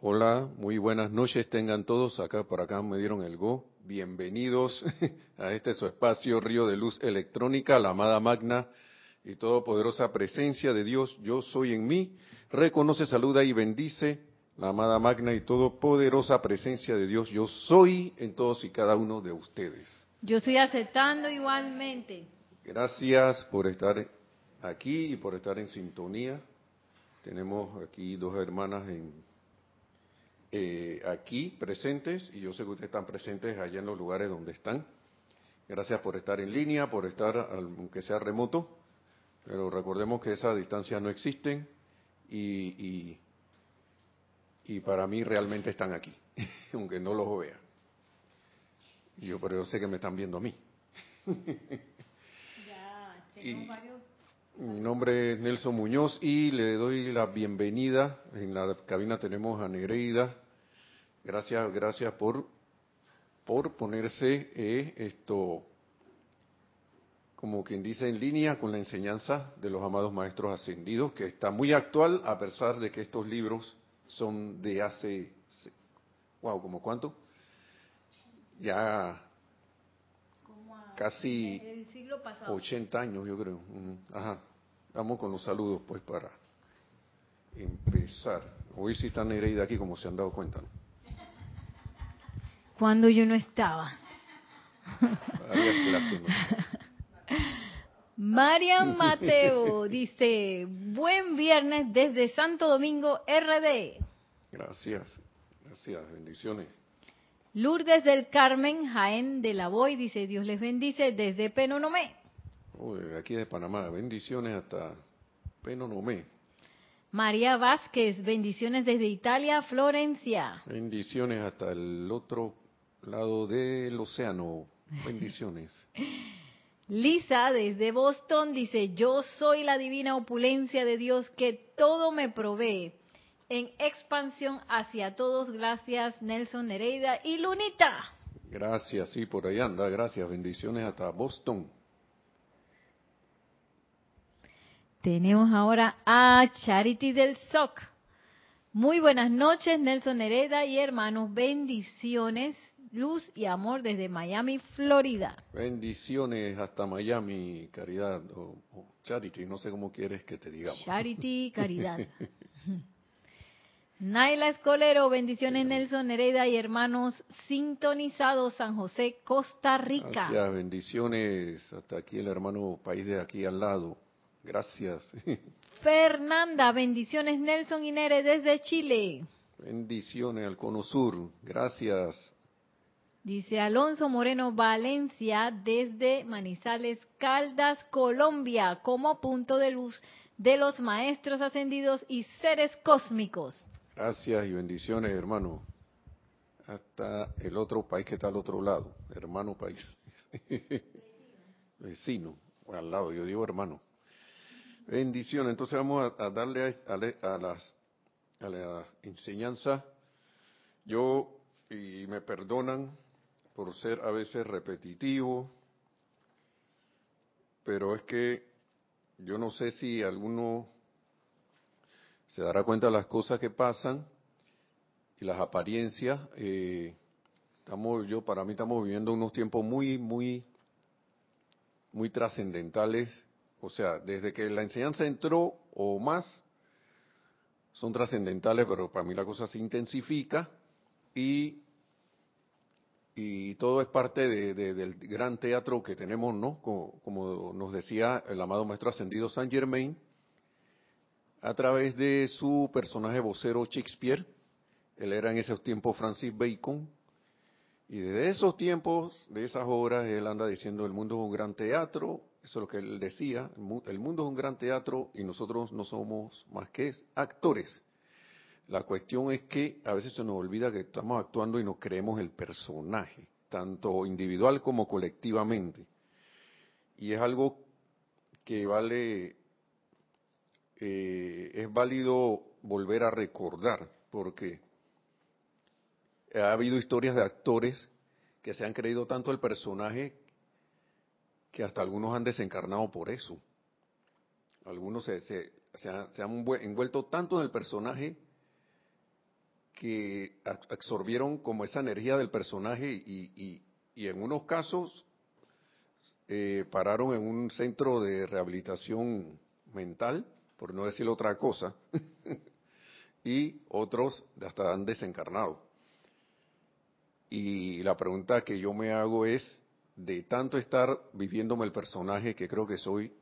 Hola, muy buenas noches tengan todos. Acá por acá me dieron el go. Bienvenidos a este su espacio Río de Luz Electrónica, la amada magna y todopoderosa presencia de Dios. Yo soy en mí. Reconoce, saluda y bendice la amada magna y todopoderosa presencia de Dios. Yo soy en todos y cada uno de ustedes. Yo estoy aceptando igualmente. Gracias por estar aquí y por estar en sintonía. Tenemos aquí dos hermanas en, eh, aquí presentes y yo sé que ustedes están presentes allá en los lugares donde están. Gracias por estar en línea, por estar, aunque sea remoto, pero recordemos que esas distancias no existen y, y, para mí realmente están aquí, aunque no los vea. Yo, pero yo sé que me están viendo a mí. Ya, tenemos varios mi nombre es Nelson Muñoz y le doy la bienvenida. En la cabina tenemos a Nereida. Gracias, gracias por, por ponerse eh, esto, como quien dice, en línea con la enseñanza de los amados maestros ascendidos, que está muy actual a pesar de que estos libros son de hace, wow, ¿como cuánto? Ya casi 80 años, yo creo. Ajá. Vamos con los saludos, pues, para empezar. Hoy sí está Nereida aquí, como se han dado cuenta. Cuando yo no estaba. Marian Mateo dice, buen viernes desde Santo Domingo, RD. Gracias, gracias, bendiciones. Lourdes del Carmen, Jaén de la Boy, dice, Dios les bendice desde Penonomé. Uy, aquí de Panamá, bendiciones hasta Penonomé. María Vázquez, bendiciones desde Italia, Florencia. Bendiciones hasta el otro lado del océano, bendiciones. Lisa desde Boston dice, yo soy la divina opulencia de Dios que todo me provee en expansión hacia todos. Gracias, Nelson Nereida y Lunita. Gracias, sí, por ahí anda. Gracias, bendiciones hasta Boston. Tenemos ahora a Charity del SOC. Muy buenas noches, Nelson Nereida y hermanos. Bendiciones, luz y amor desde Miami, Florida. Bendiciones hasta Miami, caridad. O, Charity, no sé cómo quieres que te digamos. Charity, caridad. Naila Escolero, bendiciones Nelson Nereida y hermanos sintonizados San José, Costa Rica. Gracias, bendiciones hasta aquí el hermano país de aquí al lado. Gracias. Fernanda, bendiciones Nelson y Nere desde Chile. Bendiciones al Cono Sur, gracias. Dice Alonso Moreno Valencia desde Manizales, Caldas, Colombia, como punto de luz de los maestros ascendidos y seres cósmicos. Gracias y bendiciones, hermano. Hasta el otro país que está al otro lado, hermano país. Vecino, al lado, yo digo hermano. Bendiciones. Entonces vamos a, darle a, las, a la enseñanza. Yo, y me perdonan por ser a veces repetitivo, pero es que yo no sé si alguno se dará cuenta de las cosas que pasan y las apariencias. Eh, estamos, yo para mí estamos viviendo unos tiempos muy, muy, muy trascendentales. O sea, desde que la enseñanza entró o más, son trascendentales, pero para mí la cosa se intensifica y y todo es parte del gran teatro que tenemos, ¿no? Como, como, nos decía el amado maestro ascendido Saint Germain, a través de su personaje vocero Shakespeare. Él era en esos tiempos Francis Bacon. Y desde esos tiempos, de esas obras, él anda diciendo el mundo es un gran teatro. Eso es lo que él decía. El mundo es un gran teatro y nosotros no somos más que actores. La cuestión es que a veces se nos olvida que estamos actuando y nos creemos el personaje, tanto individual como colectivamente. Y es algo que vale eh, es válido volver a recordar, porque ha habido historias de actores que se han creído tanto el personaje que hasta algunos han desencarnado por eso. Algunos se, se, han envuelto tanto en el personaje que absorbieron como esa energía del personaje y, en unos casos eh, pararon en un centro de rehabilitación mental, por no decir otra cosa, y otros hasta han desencarnado. Y la pregunta que yo me hago es, de tanto estar viviéndome el personaje que creo que soy,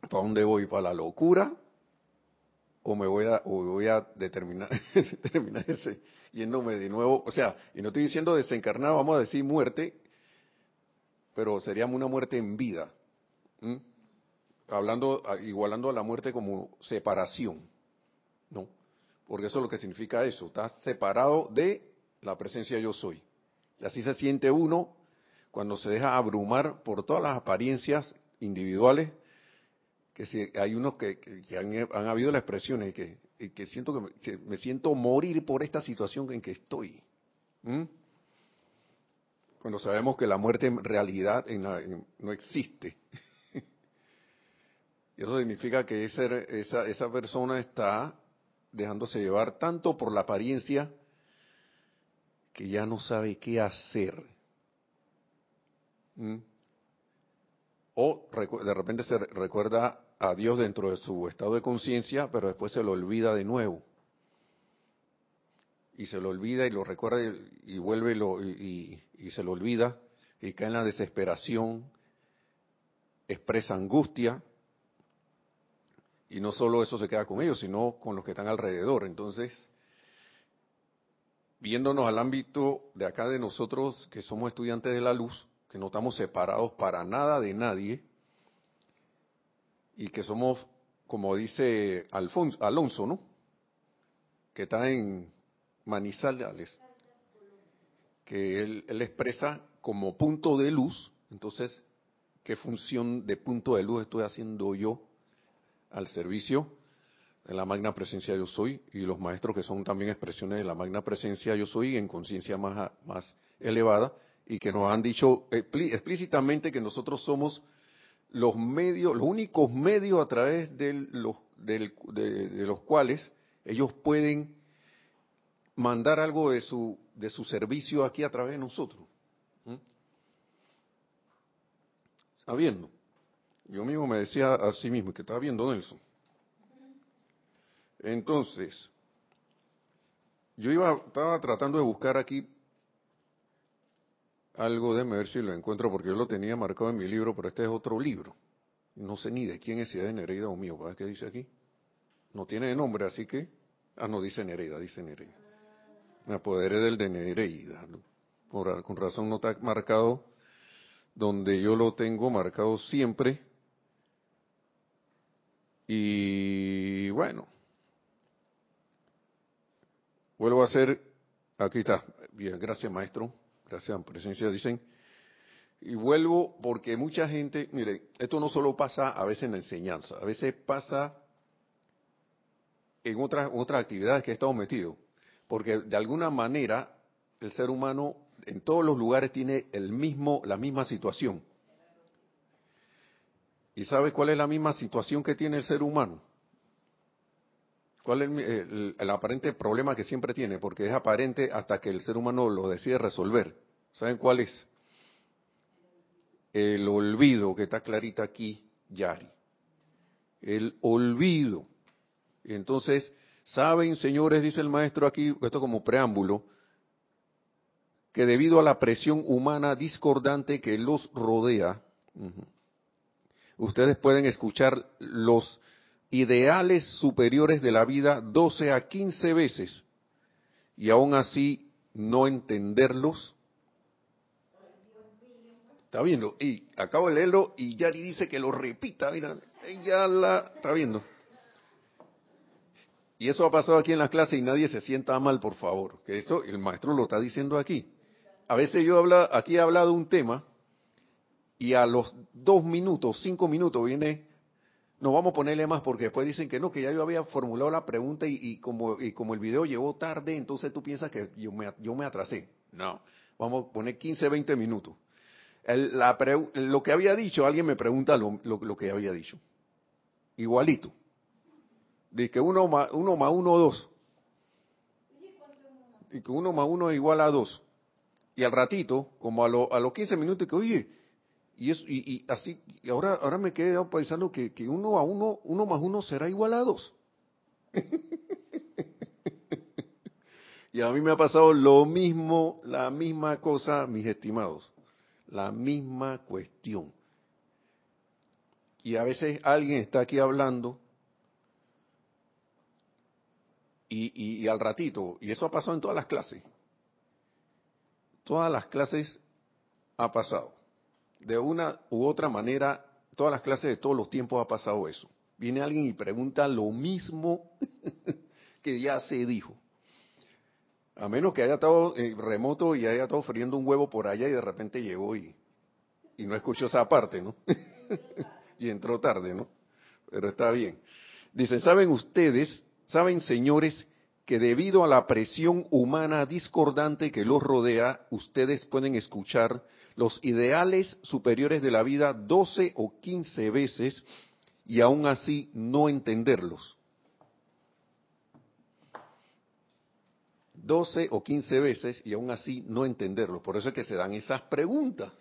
¿para dónde voy? ¿Para la locura? ¿O me voy a, o voy a determinar, ese, yéndome de nuevo? O sea, y no estoy diciendo desencarnado, vamos a decir muerte, pero sería una muerte en vida. Hablando, igualando a la muerte como separación, ¿no? Porque eso es lo que significa eso, estás separado de la presencia yo soy. Y así se siente uno cuando se deja abrumar por todas las apariencias individuales, que hay unos que, han, habido las expresiones que, que siento que me, siento morir por esta situación en que estoy. Cuando sabemos que la muerte en realidad no existe. y eso significa que esa, esa persona está dejándose llevar tanto por la apariencia que ya no sabe qué hacer. ¿Mm? O de repente se recuerda a Dios dentro de su estado de conciencia, pero después se lo olvida de nuevo. Y se lo olvida y lo recuerda y, vuelve y, y se lo olvida y cae en la desesperación, expresa angustia, y no solo eso se queda con ellos, sino con los que están alrededor. Entonces, viéndonos al ámbito de acá de nosotros que somos estudiantes de la luz, que no estamos separados para nada de nadie, y que somos, como dice Alfonso, Alonso, ¿no? Que está en Manizales, que él, él expresa como punto de luz, entonces, ¿qué función de punto de luz estoy haciendo yo al servicio de la magna presencia yo soy y los maestros que son también expresiones de la magna presencia yo soy en conciencia más, más elevada y que nos han dicho explícitamente que nosotros somos los medios, los únicos medios a través de los, de, los cuales ellos pueden mandar algo de su, de su servicio aquí a través de nosotros. ¿Mm? ¿Está viendo? Yo mismo me decía a sí mismo que estaba viendo Nelson. Entonces, yo iba, estaba tratando de buscar aquí algo, de ver si lo encuentro, porque yo lo tenía marcado en mi libro, pero este es otro libro. No sé ni de quién es, si es de Nereida o mío, ¿qué dice aquí? No tiene nombre, así que... Ah, no, dice Nereida, dice Nereida. Me apoderé del de Nereida. Por, con razón no está marcado donde yo lo tengo marcado siempre. Y bueno, Vuelvo a hacer, aquí está, bien, gracias maestro, gracias presencia, dicen. Y vuelvo porque mucha gente, mire, esto no solo pasa a veces en la enseñanza, a veces pasa en otras, otras actividades que estamos metidos. Porque de alguna manera el ser humano en todos los lugares tiene el mismo, la misma situación. ¿Y sabe cuál es la misma situación que tiene el ser humano? ¿Cuál es el, aparente problema que siempre tiene? Porque es aparente hasta que el ser humano lo decide resolver. ¿Saben cuál es? El olvido, que está clarita aquí, Yari. El olvido. entonces, saben, señores, dice el maestro aquí, esto como preámbulo, que debido a la presión humana discordante que los rodea, ustedes pueden escuchar los ideales superiores de la vida 12 a 15 veces y aún así no entenderlos. Está viendo, y acabo de leerlo y Yari dice que lo repita, mira, ella la está viendo. Y eso ha pasado aquí en la clase y nadie se sienta mal, por favor, que esto el maestro lo está diciendo aquí. A veces yo habla, aquí he hablado un tema y a los dos minutos, cinco minutos viene no vamos a ponerle más porque después dicen que no, que ya yo había formulado la pregunta y, como, y como el video llegó tarde, entonces tú piensas que yo me, yo me atrasé. No, vamos a poner 15, 20 minutos. la lo que había dicho, alguien me pregunta lo, lo, que había dicho. Igualito. Dice que uno más uno, más uno, dos. y que uno más uno es igual a dos. Y al ratito, como a, a los 15 minutos, que oye, y, eso, y, así, ahora, ahora me quedé pensando que, que uno a uno, uno más uno será igual a dos. y a mí me ha pasado lo mismo, la misma cosa, mis estimados, la misma cuestión. Y a veces alguien está aquí hablando y, y, al ratito, y eso ha pasado en todas las clases, todas las clases ha pasado. De una u otra manera, todas las clases de todos los tiempos ha pasado eso. Viene alguien y pregunta lo mismo que ya se dijo. A menos que haya estado eh, remoto y haya estado friendo un huevo por allá y de repente llegó y, y no escuchó esa parte, ¿no? y entró tarde, ¿no? Pero está bien. Dicen, ¿saben ustedes Saben, señores, que debido a la presión humana discordante que los rodea, ustedes pueden escuchar los ideales superiores de la vida 12 o 15 veces y aún así no entenderlos. 12 o 15 veces y aún así no entenderlos. Por eso es que se dan esas preguntas.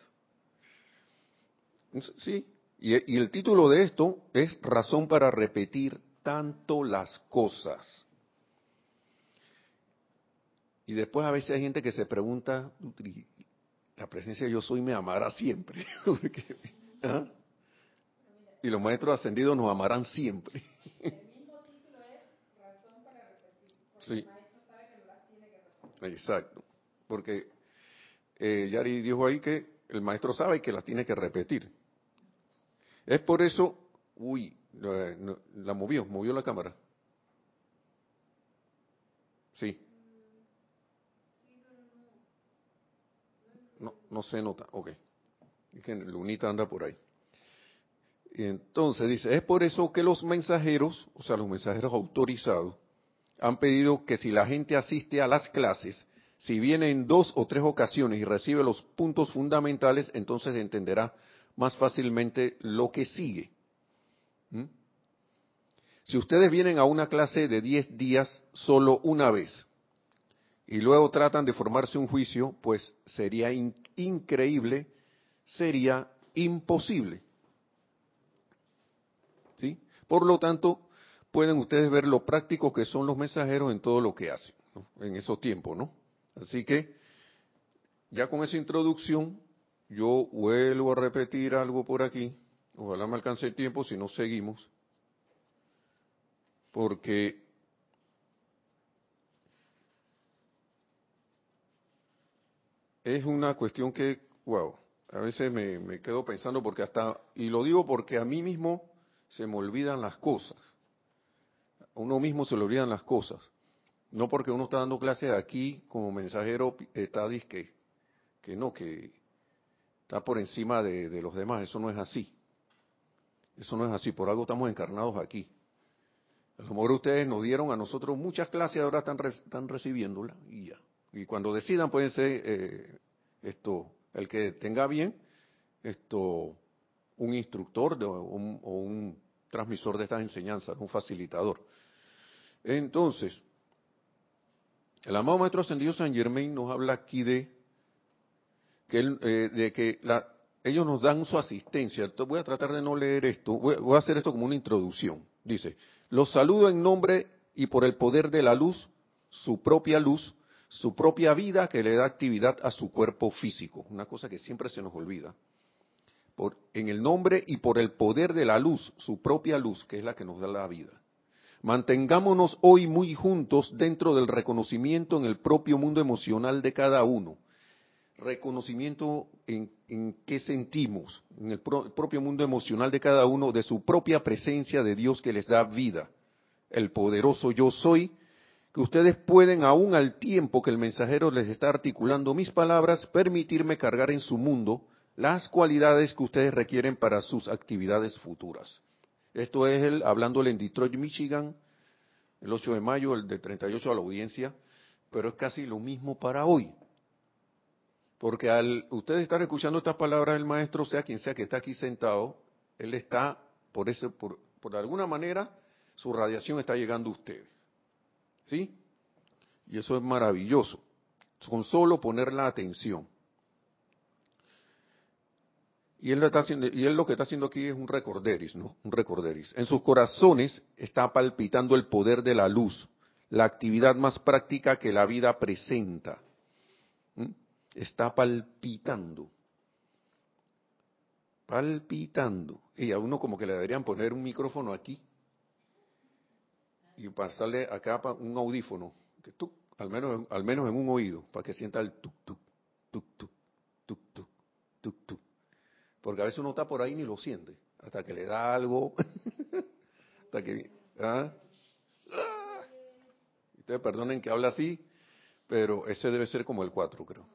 Sí, y, y el título de esto es Razón para repetir tanto las cosas. Y después a veces hay gente que se pregunta, la presencia de yo soy me amará siempre. ¿ah? Y los maestros ascendidos nos amarán siempre. El mismo título es razón para repetir. Porque el maestro sabe que repetir. Exacto. Porque eh, Yari dijo ahí que el maestro sabe que las tiene que repetir. Es por eso, uy, la movió, movió la cámara. Sí. No, no se nota, ok. Es que Lunita anda por ahí. Y entonces dice, es por eso que los mensajeros, o sea, los mensajeros autorizados, han pedido que si la gente asiste a las clases, si viene en dos o tres ocasiones y recibe los puntos fundamentales, entonces entenderá más fácilmente lo que sigue. ¿Mm? Si ustedes vienen a una clase de 10 días solo una vez y luego tratan de formarse un juicio, pues sería increíble, sería imposible. ¿Sí? Por lo tanto, pueden ustedes ver lo práctico que son los mensajeros en todo lo que hacen en esos tiempos, ¿no? Así que, ya con esa introducción, yo vuelvo a repetir algo por aquí Ojalá me alcance el tiempo, si no seguimos. Porque es una cuestión que, wow, a veces me, quedo pensando porque hasta, y lo digo porque a mí mismo se me olvidan las cosas. A uno mismo se le olvidan las cosas. No porque uno está dando clases aquí como mensajero, está disque, que no, que está por encima de, los demás. Eso no es así. Eso no es así, por algo estamos encarnados aquí. A lo mejor ustedes nos dieron a nosotros muchas clases, ahora están, están recibiéndolas y ya. Y cuando decidan pueden ser eh, esto, el que tenga bien, esto, un instructor o, un, transmisor de estas enseñanzas, un facilitador. Entonces, el amado Maestro Ascendido San Germain nos habla aquí de que, eh, de que la, ellos nos dan su asistencia. voy a tratar de no leer esto, voy, a hacer esto como una introducción. Dice, los saludo en nombre y por el poder de la luz, su propia luz, su propia vida que le da actividad a su cuerpo físico. Una cosa que siempre se nos olvida. Por, en el nombre y por el poder de la luz, su propia luz, que es la que nos da la vida. Mantengámonos hoy muy juntos dentro del reconocimiento en el propio mundo emocional de cada uno reconocimiento en, en qué sentimos, en el, propio mundo emocional de cada uno, de su propia presencia de Dios que les da vida, el poderoso yo soy, que ustedes pueden, aún al tiempo que el mensajero les está articulando mis palabras, permitirme cargar en su mundo las cualidades que ustedes requieren para sus actividades futuras. Esto es el, hablándole en Detroit, Michigan, el 8 de mayo, el de 38 a la audiencia, pero es casi lo mismo para hoy. Porque al ustedes estar escuchando estas palabras del maestro, sea quien sea que está aquí sentado, él está, por eso, por, por alguna manera, su radiación está llegando a ustedes. ¿Sí? Y eso es maravilloso. Con solo poner la atención. Y él, lo está haciendo, y él lo que está haciendo aquí es un recorderis, ¿no? Un recorderis. En sus corazones está palpitando el poder de la luz, la actividad más práctica que la vida presenta. ¿Mm? Está palpitando. Palpitando. Y a uno como que le deberían poner un micrófono aquí y pasarle acá un audífono, que tú, al menos, al menos en un oído, para que sienta el tuk tuk, tuk tuk, tuk tuk, tuk tuk. Porque a veces uno está por ahí ni lo siente, hasta que le da algo, hasta que... ¿ah? Ustedes perdonen que hable así, pero ese debe ser como el 4, creo.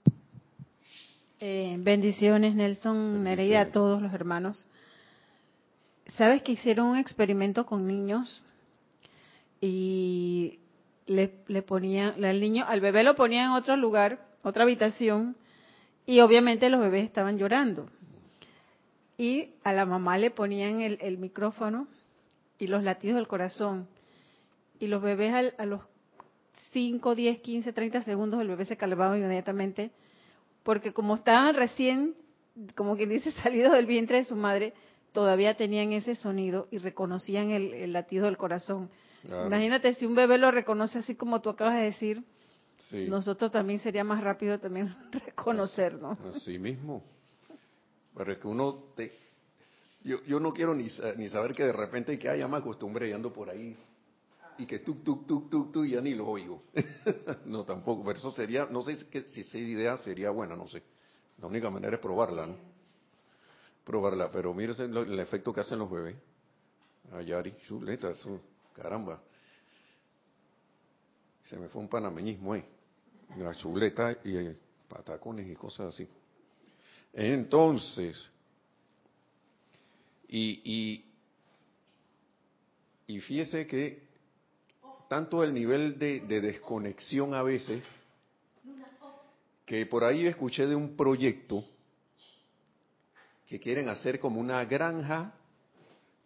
Eh, bendiciones, Nelson, Nereida, a todos los hermanos. ¿Sabes que hicieron un experimento con niños y le, le ponían, al niño, al bebé lo ponían en otro lugar, otra habitación, y obviamente los bebés estaban llorando. Y a la mamá le ponían el, micrófono y los latidos del corazón. Y los bebés a los 5, 10, 15, 30 segundos el bebé se calmaba inmediatamente, porque como estaban recién, como quien dice, salidos del vientre de su madre, todavía tenían ese sonido y reconocían el, latido del corazón. Imagínate si un bebé lo reconoce así como tú acabas de decir, nosotros también sería más rápido también reconocernos. Así mismo. Pero es que uno te, yo, yo no quiero ni, ni saber que de repente que haya más costumbre y ando por ahí y que tuk, tuk, tuk, tuk, tuk, ya ni lo oigo. no, tampoco. Pero eso sería, no sé si esa idea sería buena, no sé. La única manera es probarla, ¿no? Probarla, pero mire el, efecto que hacen los bebés. Ayari, chuleta, eso, caramba. Se me fue un panameñismo ahí. La chuleta y eh, patacones y cosas así. Entonces, y, y, y fíjese que tanto el nivel de, desconexión a veces, que por ahí escuché de un proyecto que quieren hacer como una granja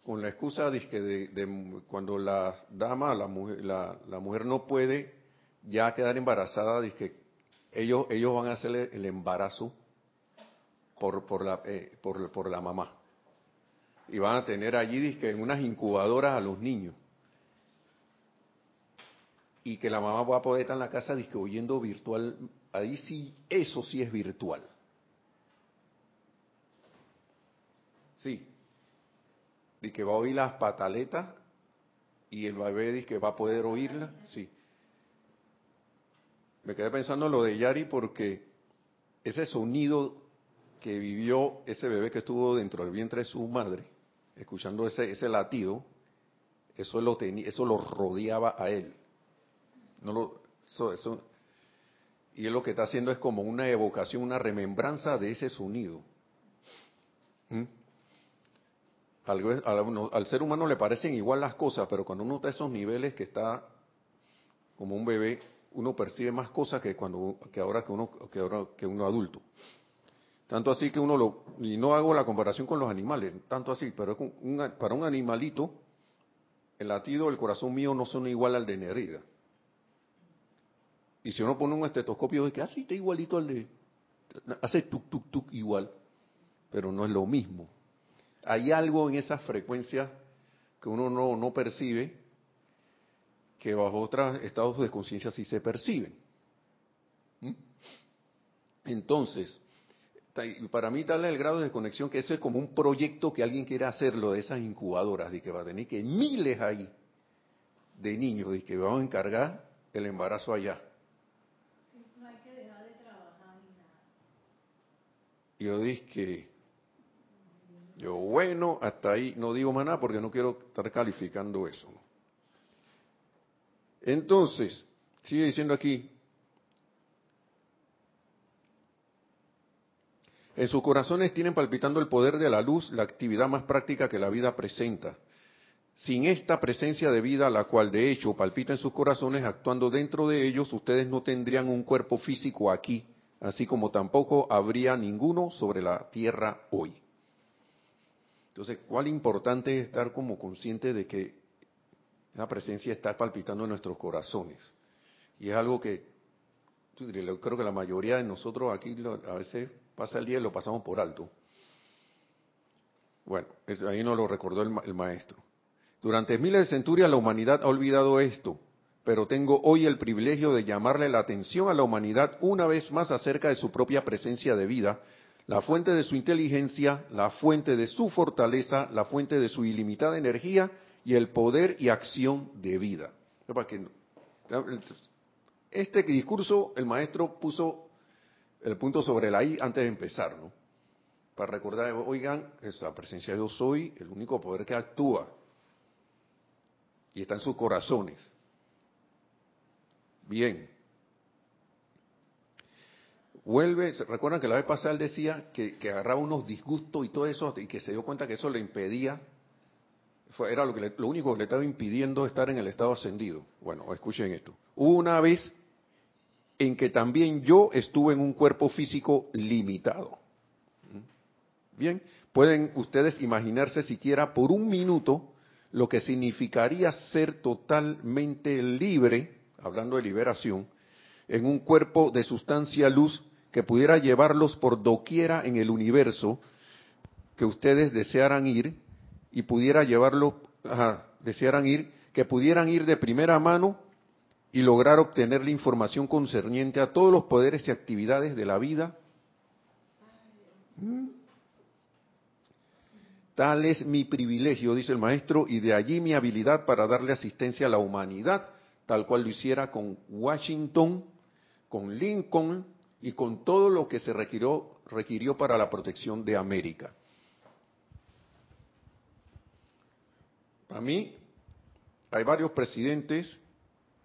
con la excusa de que de, cuando la dama, la mujer, la, mujer no puede ya quedar embarazada, que ellos, ellos van a hacerle el embarazo por, por, la, eh, por, la mamá. Y van a tener allí en unas incubadoras a los niños y que la mamá va a poder estar en la casa oyendo virtual, ahí sí, eso sí es virtual. Sí. Y que va a oír las pataletas y el bebé dice que va a poder oírla, sí. Me quedé pensando en lo de Yari porque ese sonido que vivió ese bebé que estuvo dentro del vientre de su madre, escuchando ese, ese latido, eso lo, tenía, eso lo rodeaba a él. No lo, eso, y él lo que está haciendo es como una evocación, una remembranza de ese sonido. ¿Mm? Al, ser humano le parecen igual las cosas, pero cuando uno está a esos niveles que está como un bebé, uno percibe más cosas que cuando que ahora que uno que ahora que uno adulto. Tanto así que uno lo y no hago la comparación con los animales, tanto así, pero para un animalito el latido del corazón mío no son igual al de Nerida. Y si uno pone un estetoscopio, es que así ah, está igualito al de... Hace tuk, tuk, tuk igual, pero no es lo mismo. Hay algo en esa frecuencia que uno no, no percibe, que bajo otros estados de conciencia sí se perciben. ¿Mm? Entonces, para mí tal es el grado de conexión que eso es como un proyecto que alguien quiere hacerlo de esas incubadoras, de que va a tener que miles ahí de niños, de que van a encargar el embarazo allá. yo dije, yo bueno, hasta ahí no digo más nada porque no quiero estar calificando eso. Entonces, sigue diciendo aquí, en sus corazones tienen palpitando el poder de la luz, la actividad más práctica que la vida presenta. Sin esta presencia de vida, la cual de hecho palpita en sus corazones, actuando dentro de ellos, ustedes no tendrían un cuerpo físico aquí, así como tampoco habría ninguno sobre la tierra hoy. Entonces, ¿cuál importante es estar como consciente de que la presencia está palpitando en nuestros corazones? Y es algo que creo que la mayoría de nosotros aquí a veces pasa el día y lo pasamos por alto. Bueno, ahí nos lo recordó el, maestro. Durante miles de centurias la humanidad ha olvidado esto, pero tengo hoy el privilegio de llamarle la atención a la humanidad una vez más acerca de su propia presencia de vida, la fuente de su inteligencia, la fuente de su fortaleza, la fuente de su ilimitada energía y el poder y acción de vida. Este discurso el maestro puso el punto sobre la I antes de empezar, ¿no? Para recordar, oigan, esa presencia de yo soy el único poder que actúa y está en sus corazones. Bien. Vuelve, recuerdan que la vez pasada él decía que, agarraba unos disgustos y todo eso y que se dio cuenta que eso le impedía, era lo, que lo único que le estaba impidiendo estar en el estado ascendido. Bueno, escuchen esto. Hubo una vez en que también yo estuve en un cuerpo físico limitado. Bien, pueden ustedes imaginarse siquiera por un minuto lo que significaría ser totalmente libre, hablando de liberación, en un cuerpo de sustancia luz que pudiera llevarlos por doquiera en el universo que ustedes desearan ir y pudiera llevarlos, desearan ir, que pudieran ir de primera mano y lograr obtener la información concerniente a todos los poderes y actividades de la vida. ¿Mm? Tal es mi privilegio, dice el maestro, y de allí mi habilidad para darle asistencia a la humanidad, tal cual lo hiciera con Washington, con Lincoln y con todo lo que se requirió, requirió para la protección de América. A mí hay varios presidentes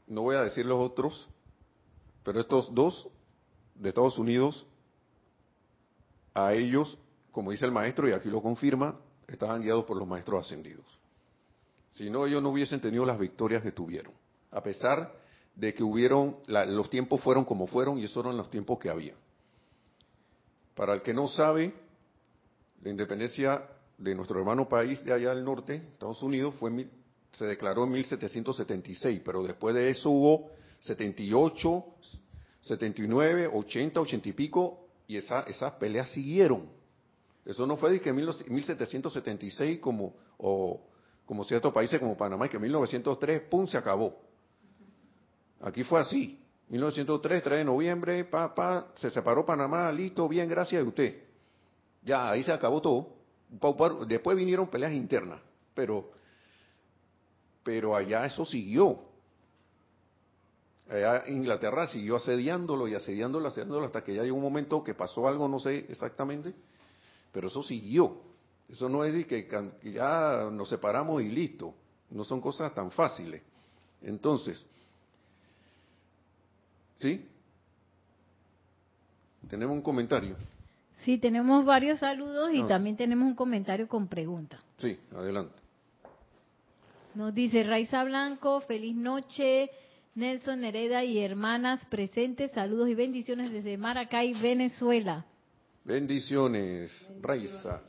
no voy a decir los otros, pero estos dos de Estados Unidos, a ellos, como dice el maestro, y aquí lo confirma, estaban guiados por los maestros ascendidos. Si no, ellos no hubiesen tenido las victorias que tuvieron, a pesar de que hubieron, los tiempos fueron como fueron y esos eran los tiempos que había. Para el que no sabe, la independencia de nuestro hermano país de allá del norte, Estados Unidos, fue se declaró en 1776, pero después de eso hubo 78, 79, 80, 80 y pico, y esa, esas peleas siguieron. Eso no fue de que en 1776 como, o, como ciertos países como Panamá, y que en 1903, ¡pum!, se acabó. Aquí fue así. 1903, 3 de noviembre, pa, pa, se separó Panamá, listo, bien, gracias a usted. Ya, ahí se acabó todo. Después vinieron peleas internas, pero pero allá eso siguió. Allá Inglaterra siguió asediándolo y asediándolo, asediándolo hasta que ya llegó un momento que pasó algo, no sé exactamente, pero eso siguió. Eso no es de que ya nos separamos y listo. No son cosas tan fáciles. Entonces, ¿sí? Tenemos un comentario. Sí, tenemos varios saludos y ah. también tenemos un comentario con pregunta. Sí, adelante. Nos dice Raiza Blanco, feliz noche. Nelson Hereda y hermanas presentes, saludos y bendiciones desde Maracay, Venezuela. Bendiciones, Raiza.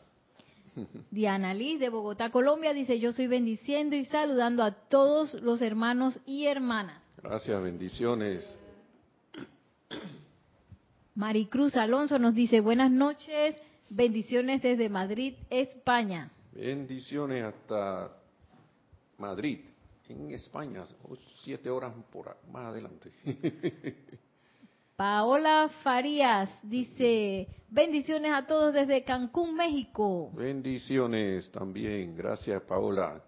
Diana Liz de Bogotá, Colombia, dice yo soy bendiciendo y saludando a todos los hermanos y hermanas. Gracias, bendiciones. Maricruz Alonso nos dice buenas noches, bendiciones desde Madrid, España. Bendiciones hasta Madrid, en España, siete horas por más adelante. Paola Farías dice, bendiciones a todos desde Cancún, México. Bendiciones también, gracias Paola.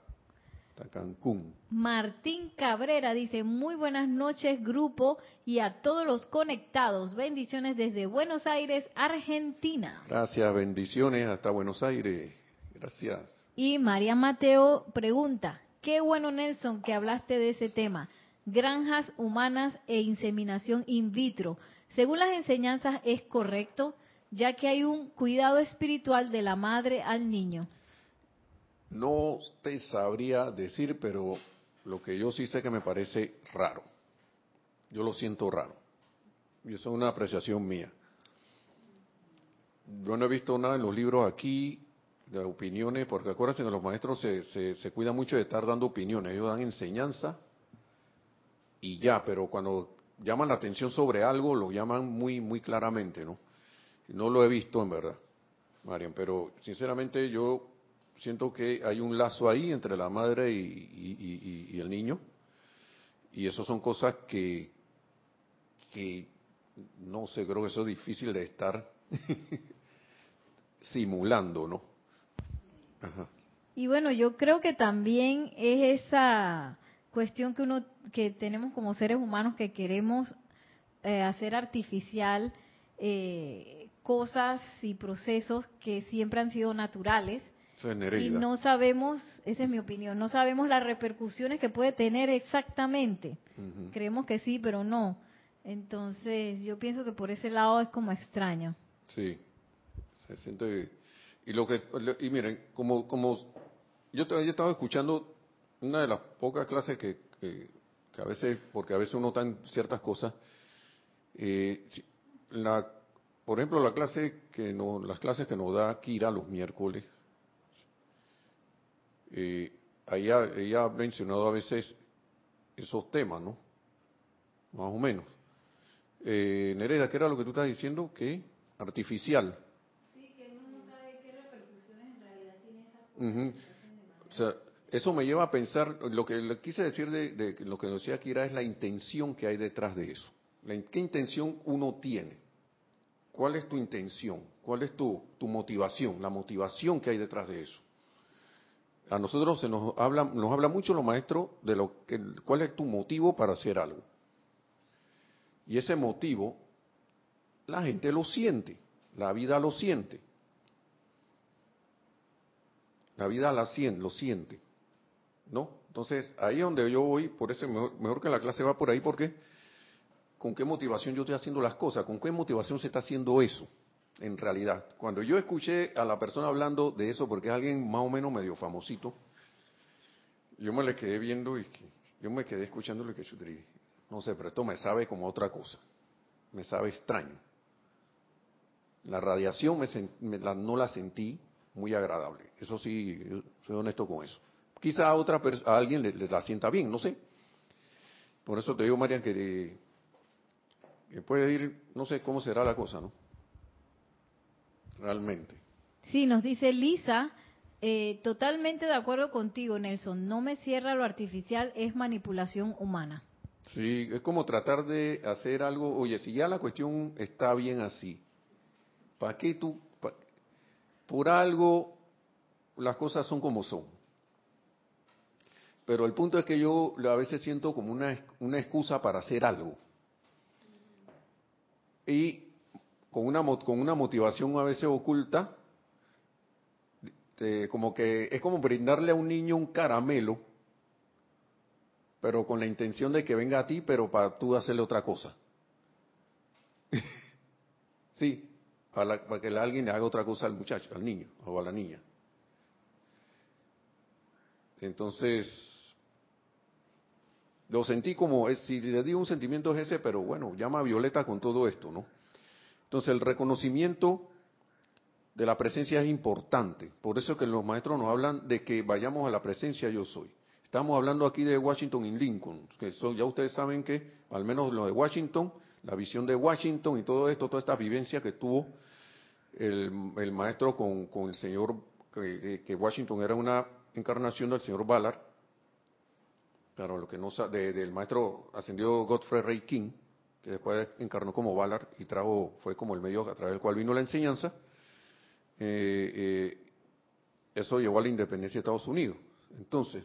Hasta Cancún. Martín Cabrera dice, muy buenas noches grupo y a todos los conectados. Bendiciones desde Buenos Aires, Argentina. Gracias, bendiciones hasta Buenos Aires. Gracias. Y María Mateo pregunta, Qué bueno, Nelson, que hablaste de ese tema. Granjas humanas e inseminación in vitro. Según las enseñanzas, ¿es correcto? Ya que hay un cuidado espiritual de la madre al niño. No te sabría decir, pero lo que yo sí sé que me parece raro. Yo lo siento raro. Y eso es una apreciación mía. Yo no he visto nada en los libros aquí de opiniones, porque acuérdense que los maestros se, se, cuidan mucho de estar dando opiniones, ellos dan enseñanza y ya, pero cuando llaman la atención sobre algo, lo llaman muy, muy claramente, ¿no? No lo he visto en verdad, Marian, pero sinceramente yo siento que hay un lazo ahí entre la madre y, el niño, y eso son cosas que, no sé, creo que eso es difícil de estar simulando, ¿no? Y bueno, yo creo que también es esa cuestión que uno que tenemos como seres humanos que queremos eh, hacer artificial eh, cosas y procesos que siempre han sido naturales y no sabemos, esa es mi opinión, no sabemos las repercusiones que puede tener exactamente. Creemos que sí, pero no. Entonces, yo pienso que por ese lado es como extraño. Sí, se siente y lo que y miren, como como yo, yo estaba escuchando una de las pocas clases que, que, a veces, porque a veces uno está en ciertas cosas, eh, la, por ejemplo, la clase que no, las clases que nos da Kira los miércoles, eh, ella, ella ha mencionado a veces esos temas, ¿no? Más o menos. Eh, Nereida, ¿qué era lo que tú estás diciendo? ¿Qué? Artificial. Sí, que uno no sabe qué repercusiones en realidad tiene esa o sea, eso me lleva a pensar, lo que le quise decir de, lo que decía Kira es la intención que hay detrás de eso. ¿Qué intención uno tiene? ¿Cuál es tu intención? ¿Cuál es tu, tu motivación? La motivación que hay detrás de eso. A nosotros se nos habla, nos habla mucho los maestros de lo que, cuál es tu motivo para hacer algo. Y ese motivo, la gente lo siente, la vida lo siente. La vida la siente, lo siente. ¿No? Entonces, ahí es donde yo voy, por eso mejor, mejor que la clase va por ahí, porque con qué motivación yo estoy haciendo las cosas, con qué motivación se está haciendo eso, en realidad. Cuando yo escuché a la persona hablando de eso, porque es alguien más o menos medio famosito, yo me le quedé viendo y yo me quedé escuchando lo que yo dije, no sé, pero esto me sabe como otra cosa, me sabe extraño. La radiación me, no la sentí muy agradable, eso sí, soy honesto con eso. Quizá a otra a alguien le, la sienta bien, no sé. Por eso te digo, Marian, que, puede ir, no sé cómo será la cosa, ¿no? Realmente. Sí, nos dice Lisa, eh, totalmente de acuerdo contigo, Nelson. No me cierra lo artificial, es manipulación humana. Sí, es como tratar de hacer algo, oye, si ya la cuestión está bien así, ¿para qué tú, por algo las cosas son como son? Pero el punto es que yo a veces siento como una, una excusa para hacer algo. Y con una, con una motivación a veces oculta, como que es como brindarle a un niño un caramelo, pero con la intención de que venga a ti, pero para tú hacerle otra cosa. sí, para, para que alguien le haga otra cosa al muchacho, al niño o a la niña. Entonces, lo sentí como, si le digo un sentimiento es ese, pero bueno, llama a Violeta con todo esto, ¿no? Entonces el reconocimiento de la presencia es importante. Por eso que los maestros nos hablan de que vayamos a la presencia yo soy. Estamos hablando aquí de Washington y Lincoln, que son, ya ustedes saben que, al menos lo de Washington, la visión de Washington y todo esto, toda esta vivencia que tuvo el, maestro con, el señor, que, Washington era una encarnación del señor Ballard, Claro, lo que no del maestro ascendió Godfrey Ray King, que después encarnó como Ballard y trajo, fue como el medio a través del cual vino la enseñanza. Eh, eh, eso llevó a la independencia de Estados Unidos. Entonces,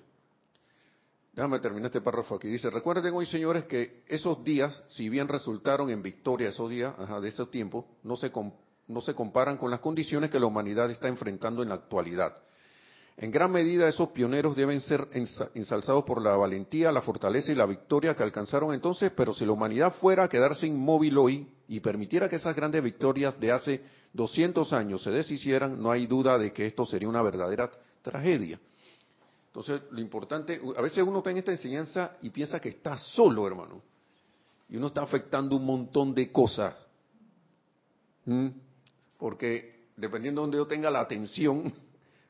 déjame terminar este párrafo aquí. Dice, recuerden hoy, señores, que esos días, si bien resultaron en victoria esos días de ese tiempo, no se, no se comparan con las condiciones que la humanidad está enfrentando en la actualidad. En gran medida esos pioneros deben ser ensalzados por la valentía, la fortaleza y la victoria que alcanzaron entonces, pero si la humanidad fuera a quedarse inmóvil hoy y permitiera que esas grandes victorias de hace 200 años se deshicieran, no hay duda de que esto sería una verdadera tragedia. Entonces, lo importante, a veces uno está en esta enseñanza y piensa que está solo, hermano, y uno está afectando un montón de cosas, porque dependiendo de donde yo tenga la atención,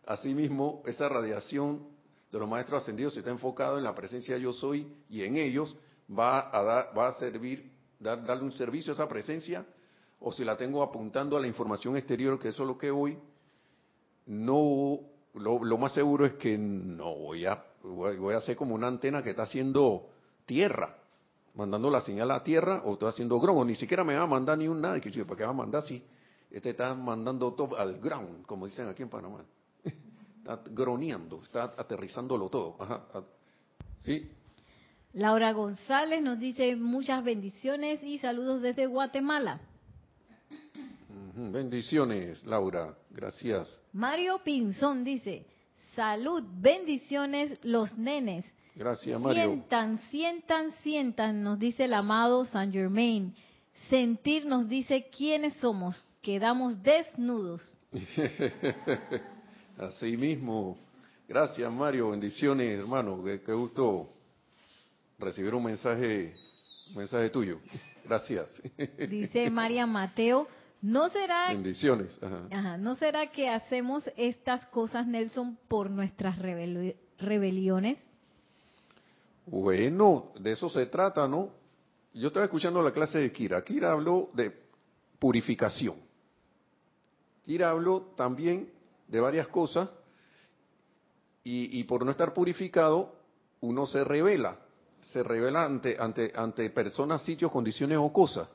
Asimismo, esa radiación de los maestros ascendidos está enfocada en la presencia yo soy y en ellos, va a, dar, va a servir, dar, darle un servicio a esa presencia, o si la tengo apuntando a la información exterior, que eso es lo que voy, no, lo, más seguro es que no voy a, voy a hacer como una antena que está haciendo tierra, mandando la señal a tierra, o está haciendo ground, o ni siquiera me va a mandar ni un nada, que yo, ¿para qué va a mandar si este está mandando todo al ground, como dicen aquí en Panamá? Está groneando, está aterrizándolo todo. Ajá. ¿Sí? Laura González nos dice muchas bendiciones y saludos desde Guatemala. Bendiciones, Laura. Gracias. Mario Pinzón dice, salud, bendiciones los nenes. Gracias, Mario. Sientan, sientan, sientan, nos dice el amado San Germain. Sentir nos dice quiénes somos. Quedamos desnudos. Así mismo. Gracias, Mario. Bendiciones, hermano. Qué, gusto recibir un mensaje, un mensaje tuyo. Gracias. Dice María Mateo, ¿no será bendiciones? ¿No será que hacemos estas cosas, Nelson, por nuestras rebeliones? Bueno, de eso se trata, ¿no? Yo estaba escuchando la clase de Kira. Kira habló de purificación. Kira habló también de varias cosas y, por no estar purificado uno se revela, se revela ante, ante, ante personas, sitios, condiciones o cosas.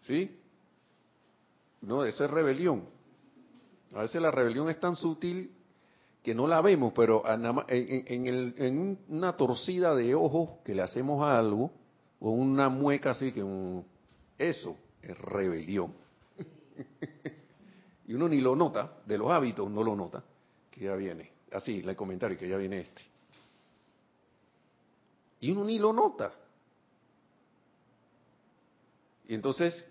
¿Sí? No, esa es rebelión. A veces la rebelión es tan sutil que no la vemos, pero en, en, una torcida de ojos que le hacemos a algo, o una mueca así que eso es rebelión. y uno ni lo nota, de los hábitos no lo nota, que ya viene. Así, el comentario, que ya viene este. Y uno ni lo nota. Y entonces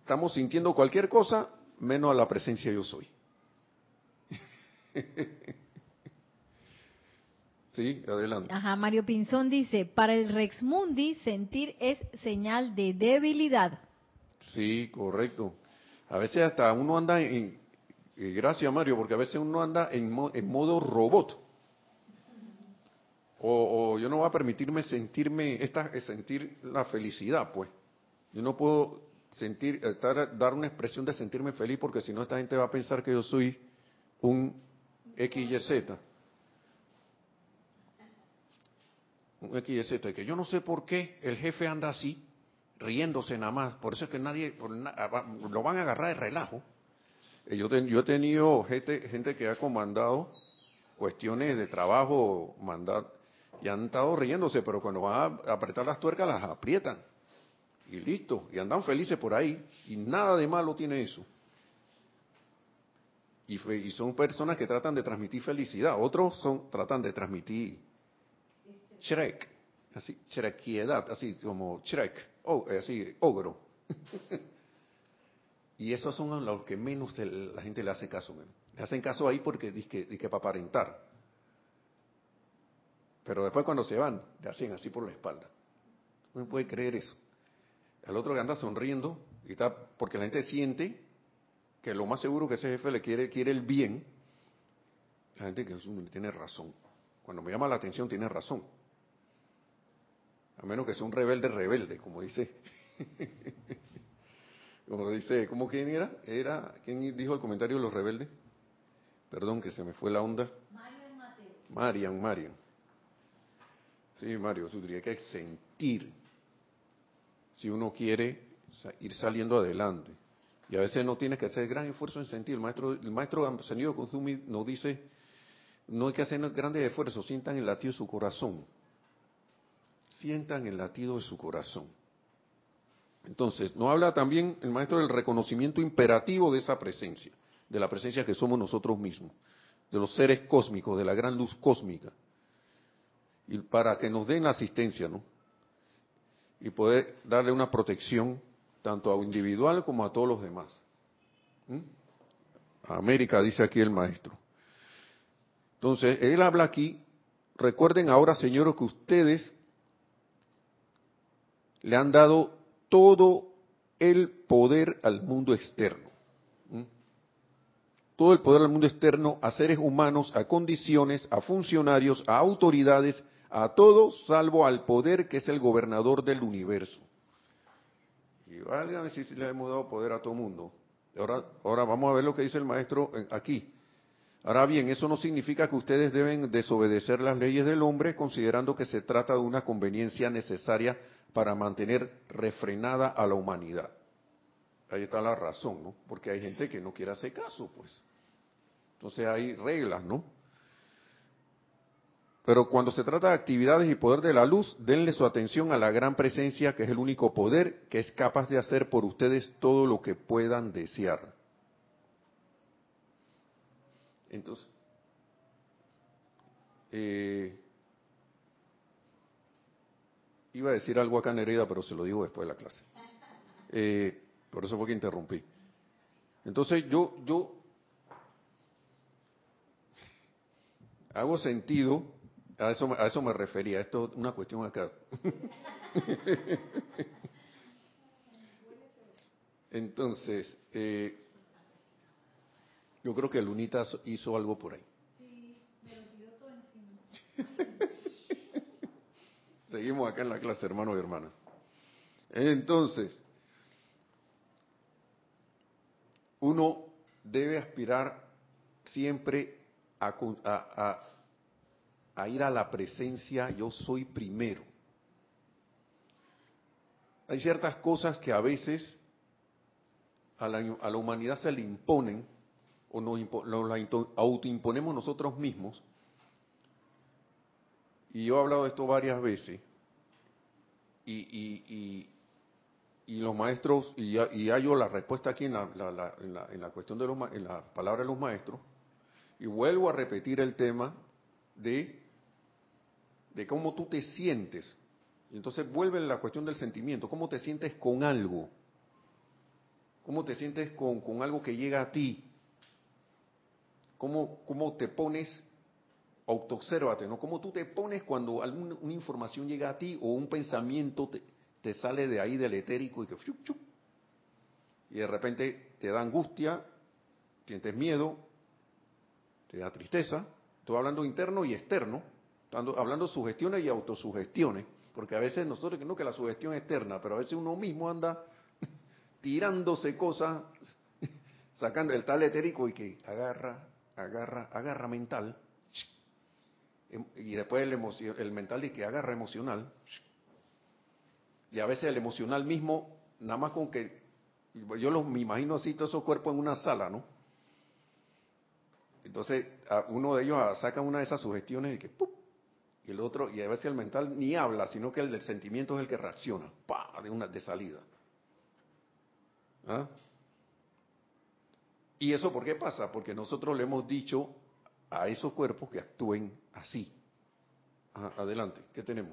estamos sintiendo cualquier cosa menos a la presencia yo soy. sí, adelante. Ajá, Mario Pinzón dice, para el Rex Mundi sentir es señal de debilidad. Sí, correcto. A veces hasta uno anda en, gracias Mario, porque a veces uno anda en, modo robot. O, yo no voy a permitirme sentirme, esta, sentir la felicidad, pues. Yo no puedo sentir, estar, dar una expresión de sentirme feliz porque si no esta gente va a pensar que yo soy un XYZ. Un XYZ, que yo no sé por qué el jefe anda así, riéndose nada más. Por eso es que nadie, ah, lo van a agarrar de relajo. Eh, yo, yo he tenido gente, gente que ha comandado cuestiones de trabajo, mandar, y han estado riéndose, pero cuando van a apretar las tuercas las aprietan. Y listo, y andan felices por ahí, y nada de malo tiene eso. Y, son personas que tratan de transmitir felicidad, otros son tratan de transmitir Shrek, así, Shrekiedad, así como Shrek oh, así, ogro. y esos son los que menos la gente le hace caso. Le hacen caso ahí porque dice que, para aparentar. Pero después cuando se van, le hacen así por la espalda. No puede creer eso. El otro que anda sonriendo, y está, porque la gente siente que lo más seguro que ese jefe le quiere, quiere el bien. La gente que tiene razón. Cuando me llama la atención, tiene razón. A menos que sea un rebelde rebelde, como dice. como dice, ¿cómo quién era? Era, ¿quién dijo el comentario de los rebeldes? Perdón, que se me fue la onda. Marian, Marian. Sí, Mario, tendría que sentir si uno quiere ir saliendo adelante. Y a veces no tiene que hacer gran esfuerzo en sentir. El maestro, el maestro Senido Consumi nos dice, no hay que hacer grandes esfuerzos, sientan el latido de su corazón sientan el latido de su corazón. Entonces, nos habla también el maestro del reconocimiento imperativo de esa presencia, de la presencia que somos nosotros mismos, de los seres cósmicos, de la gran luz cósmica, y para que nos den asistencia, ¿no? Y poder darle una protección tanto a individual como a todos los demás. ¿Mm? América, dice aquí el maestro. Entonces, él habla aquí, recuerden ahora, señores, que ustedes le han dado todo el poder al mundo externo. Todo el poder al mundo externo, a seres humanos, a condiciones, a funcionarios, a autoridades, a todos salvo al poder que es el gobernador del universo. Y válgame si le hemos dado poder a todo mundo. Ahora, ahora vamos a ver lo que dice el maestro eh, aquí. Ahora bien, eso no significa que ustedes deben desobedecer las leyes del hombre considerando que se trata de una conveniencia necesaria para mantener refrenada a la humanidad. Ahí está la razón, ¿no? Porque hay gente que no quiere hacer caso, pues. Entonces hay reglas, ¿no? Pero cuando se trata de actividades y poder de la luz, denle su atención a la gran presencia que es el único poder que es capaz de hacer por ustedes todo lo que puedan desear. Entonces, eh, iba a decir algo acá en herida, pero se lo digo después de la clase. Eh, por eso fue que interrumpí. Entonces yo, yo hago sentido, a eso, a eso me refería, esto es una cuestión acá. Entonces, eh, yo creo que Lunita hizo algo por ahí. Seguimos acá en la clase, hermanos y hermanas. Entonces, uno debe aspirar siempre a, a, ir a la presencia yo soy primero. Hay ciertas cosas que a veces a la, a la humanidad se le imponen o nos, nos autoimponemos nosotros mismos. Y yo he hablado de esto varias veces. Y, y, y, los maestros, y y hallo la respuesta aquí en la, en la, en la cuestión de los, en la palabra de los maestros, y vuelvo a repetir el tema de, de cómo tú te sientes. Y entonces vuelve la cuestión del sentimiento, cómo te sientes con algo, cómo te sientes con, con algo que llega a ti, cómo, cómo te pones, autoobsérvate, ¿no? Cómo tú te pones cuando alguna una información llega a ti o un pensamiento te, te sale de ahí del etérico y que y de repente te da angustia, sientes miedo, te da tristeza. Estoy hablando interno y externo, hablando sugestiones y autosugestiones, porque a veces nosotros no que la sugestión es externa, pero a veces uno mismo anda tirándose cosas, sacando el tal etérico y que agarra, agarra, agarra mental, y después el, el mental y que agarra emocional, y a veces el emocional mismo, nada más con que, yo los, me imagino así todos esos cuerpos en una sala, ¿no? Entonces, uno de ellos saca una de esas sugestiones y que y el otro, y a veces el mental ni habla, sino que el del sentimiento es el que reacciona, ¡pa! de una de salida. ¿Ah? ¿Y eso por qué pasa? Porque nosotros le hemos dicho a esos cuerpos que actúen así. adelante, ¿qué tenemos?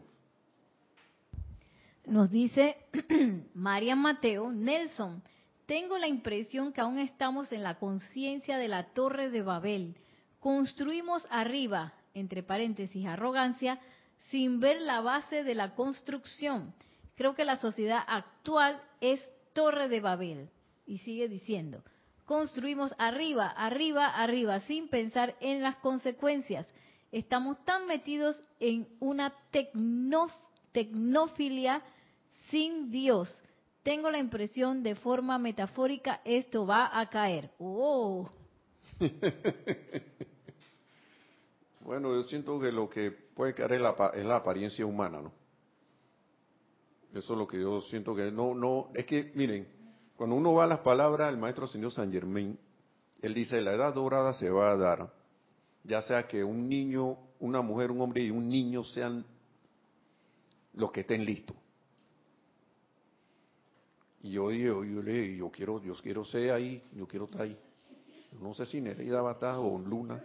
Nos dice María Mateo, Nelson, tengo la impresión que aún estamos en la conciencia de la torre de Babel. Construimos arriba, entre paréntesis, arrogancia, sin ver la base de la construcción. Creo que la sociedad actual es torre de Babel. Y sigue diciendo, construimos arriba, arriba, arriba, sin pensar en las consecuencias. Estamos tan metidos en una tecnofilia sin Dios tengo la impresión de forma metafórica esto va a caer. Oh. bueno, yo siento que lo que puede caer es la, es la apariencia humana, ¿no? Eso es lo que yo siento que no, no, es que miren, cuando uno va a las palabras del maestro señor San Germain, él dice, la edad dorada se va a dar, ya sea que un niño, una mujer, un hombre y un niño sean los que estén listos. Y yo dije, yo, le, yo quiero, yo quiero ser ahí, yo quiero estar ahí. No sé si Nereida va a estar o Luna.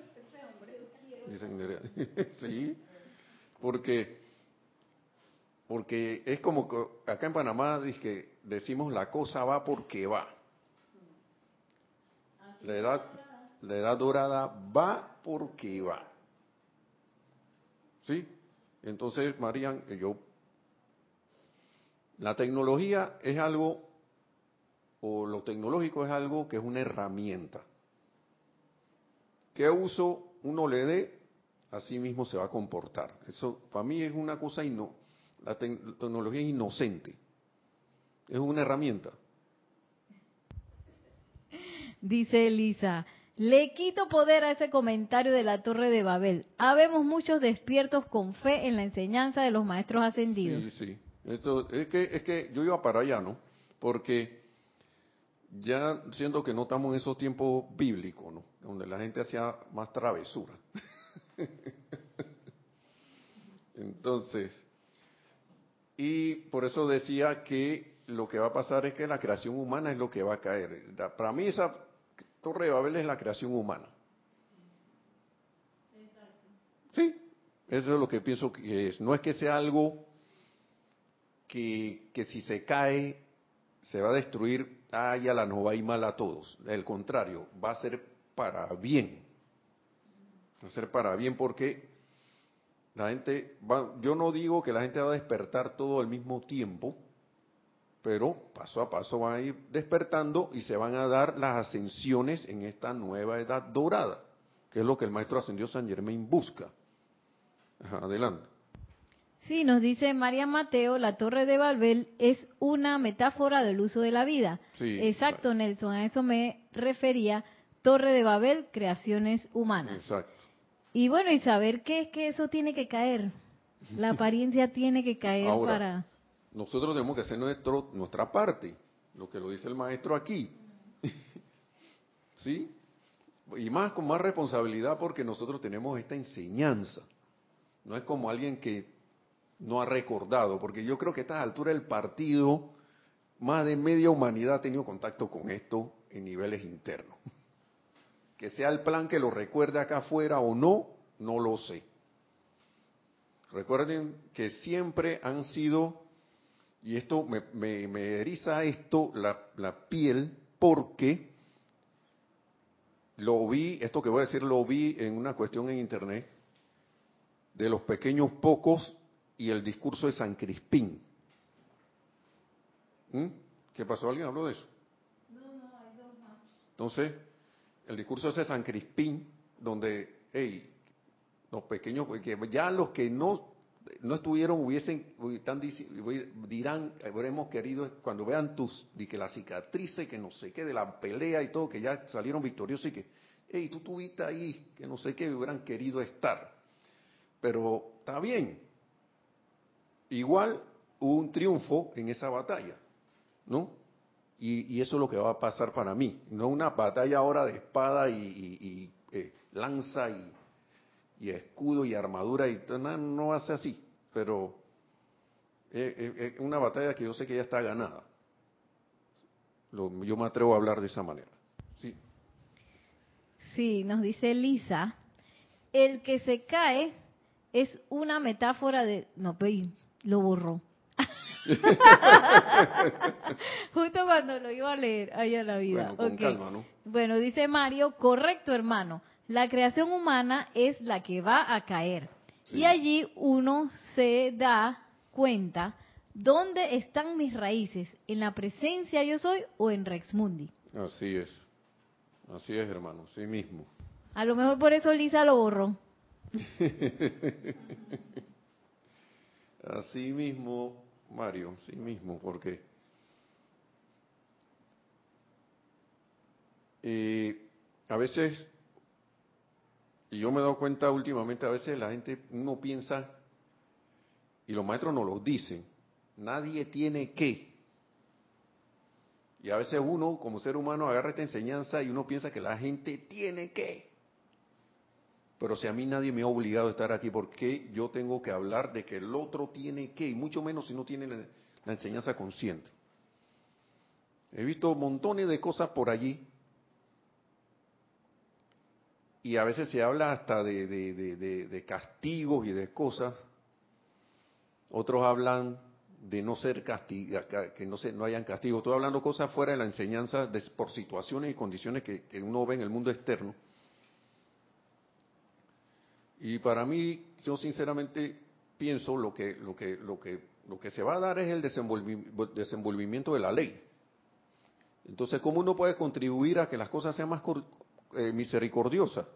Dicen sí, porque, porque es como que acá en Panamá que decimos la cosa va porque va. La edad, la edad dorada va porque va. ¿Sí? Entonces, Marian, yo, la tecnología es algo o lo tecnológico es algo que es una herramienta. ¿Qué uso uno le dé así mismo se va a comportar. Eso para mí es una cosa, no, la tecnología es inocente, es una herramienta. Dice Elisa, le quito poder a ese comentario de la Torre de Babel. Habemos muchos despiertos con fe en la enseñanza de los maestros ascendidos. Sí, sí. Esto, es, que, es que yo iba para allá, ¿no? Porque ya siento que no estamos en esos tiempos bíblicos, ¿no? Donde la gente hacía más travesura. Entonces, y por eso decía que lo que va a pasar es que la creación humana es lo que va a caer. Para mí esa Torre de Babel es la creación humana. Sí, eso es lo que pienso que es. No es que sea algo que, que si se cae se va a destruir, ah, ya la nos va a ir mal a todos. El contrario, va a ser para bien. Va a ser para bien porque la gente va, yo no digo que la gente va a despertar todo al mismo tiempo, pero paso a paso van a ir despertando y se van a dar las ascensiones en esta nueva edad dorada, que es lo que el maestro ascendió San Germain busca. adelante. Sí, nos dice María Mateo, la torre de Babel es una metáfora del uso de la vida. Sí, Exacto, Nelson, a eso me refería. Torre de Babel, creaciones humanas. Exacto. Y bueno, y saber qué es que eso tiene que caer. La apariencia tiene que caer Ahora, para... Nosotros tenemos que hacer nuestro, nuestra parte, lo que lo dice el maestro aquí. ¿Sí? Y más con más responsabilidad porque nosotros tenemos esta enseñanza. No es como alguien que no ha recordado, porque yo creo que a estas alturas del partido, más de media humanidad ha tenido contacto con esto en niveles internos. Que sea el plan que lo recuerde acá afuera o no, no lo sé. Recuerden que siempre han sido, y esto me, me, eriza esto, la, la piel, porque lo vi, esto que voy a decir lo vi en una cuestión en internet, de los pequeños pocos y el discurso de San Crispín. ¿Mm? ¿Qué pasó? ¿Alguien habló de eso? No, no, hay dos más. Entonces, el discurso de San Crispín, donde, hey, los pequeños, que ya los que no no estuvieron, hubiesen, dirán, habremos querido, cuando vean tus, de que la cicatrices, que no sé qué, de la pelea y todo, que ya salieron victoriosos y que, hey, tú tuviste ahí, que no sé qué, hubieran querido estar. Pero está bien, Igual hubo un triunfo en esa batalla, ¿no? Y, eso es lo que va a pasar para mí. No una batalla ahora de espada y, eh, lanza y, escudo y armadura y no, no va a ser así. Pero es una batalla que yo sé que ya está ganada. yo me atrevo a hablar de esa manera. Sí. Sí, nos dice Lisa, el que se cae es una metáfora de... No, lo borró. Justo cuando lo iba a leer, ahí a la vida. Bueno, dice Mario, correcto hermano, la creación humana es la que va a caer. Y allí uno se da cuenta dónde están mis raíces, en la presencia yo soy o en Rex Mundi. Así es, así es hermano, sí mismo. A lo mejor por eso Lisa lo borró. Así mismo, Mario, así mismo, porque eh, a veces, y yo me he dado cuenta últimamente, a veces la gente, uno piensa, y los maestros nos lo dicen, nadie tiene que. Y a veces uno, como ser humano, agarra esta enseñanza y uno piensa que la gente tiene que. Pero si a mí nadie me ha obligado a estar aquí, ¿por qué yo tengo que hablar de que el otro tiene que? Y mucho menos si no tiene la, enseñanza consciente. He visto montones de cosas por allí. Y a veces se habla hasta de, castigos y de cosas. Otros hablan de no ser castigados, que no, se, no hayan castigos. Estoy hablando cosas fuera de la enseñanza por situaciones y condiciones que uno ve en el mundo externo y para mí, yo sinceramente pienso lo que, lo que, lo que, lo que se va a dar es el desenvolvimiento de la ley. Entonces, ¿cómo uno puede contribuir a que las cosas sean más eh, misericordiosas?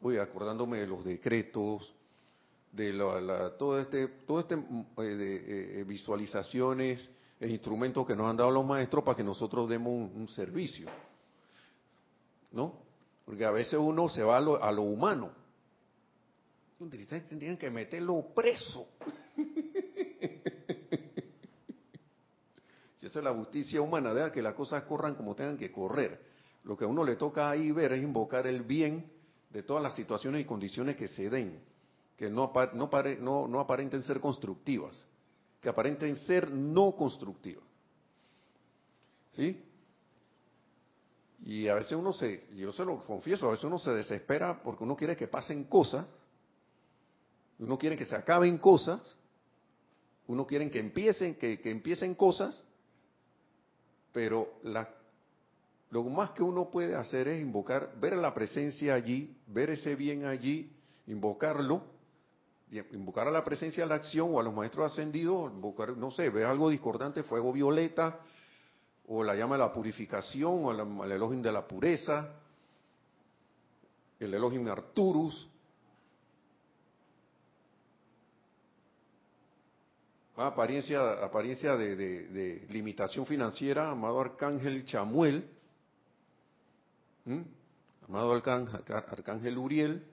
voy acordándome de los decretos, de la, todo este, todo este eh, de, eh, visualizaciones e instrumentos que nos han dado los maestros para que nosotros demos un, servicio, ¿no? Porque a veces uno se va a lo, a lo humano. Tienen que meterlo preso. Esa es la justicia humana, deja que las cosas corran como tengan que correr. Lo que a uno le toca ahí ver es invocar el bien de todas las situaciones y condiciones que se den, que no, no, no aparenten ser constructivas, que aparenten ser no constructivas. ¿Sí? Y a veces uno se, yo se lo confieso, a veces uno se desespera porque uno quiere que pasen cosas, uno quiere que se acaben cosas, uno quiere que empiecen, que, que empiecen cosas, pero lo más que uno puede hacer es invocar, ver la presencia allí, ver ese bien allí, invocarlo, invocar a la presencia de la acción o a los maestros ascendidos, invocar, no sé, ver algo discordante, fuego violeta, o la llama de la purificación, o el elogio de la pureza, el elogio de Arturus, apariencia, apariencia de, limitación financiera, amado Arcángel Chamuel, amado Arcángel, Uriel,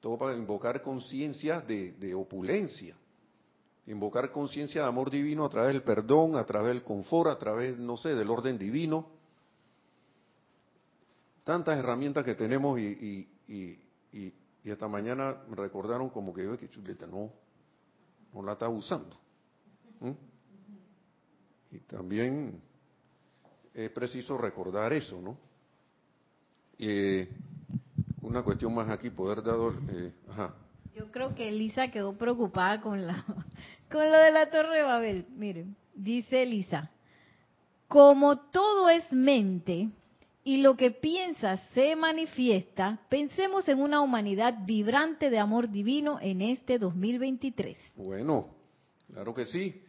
todo para invocar conciencia de, opulencia, invocar conciencia de amor divino a través del perdón, a través del confort, a través, no sé, del orden divino. Tantas herramientas que tenemos y, y, y, y hasta mañana me recordaron como que, que chuleta, no, no la está usando. Y también es preciso recordar eso, ¿no? Eh, una cuestión más aquí, poder dado, eh, ajá. Yo creo que Elisa quedó preocupada con la con lo de la Torre de Babel. Miren, dice Elisa, como todo es mente y lo que piensa se manifiesta, pensemos en una humanidad vibrante de amor divino en este 2023. Bueno, claro que sí.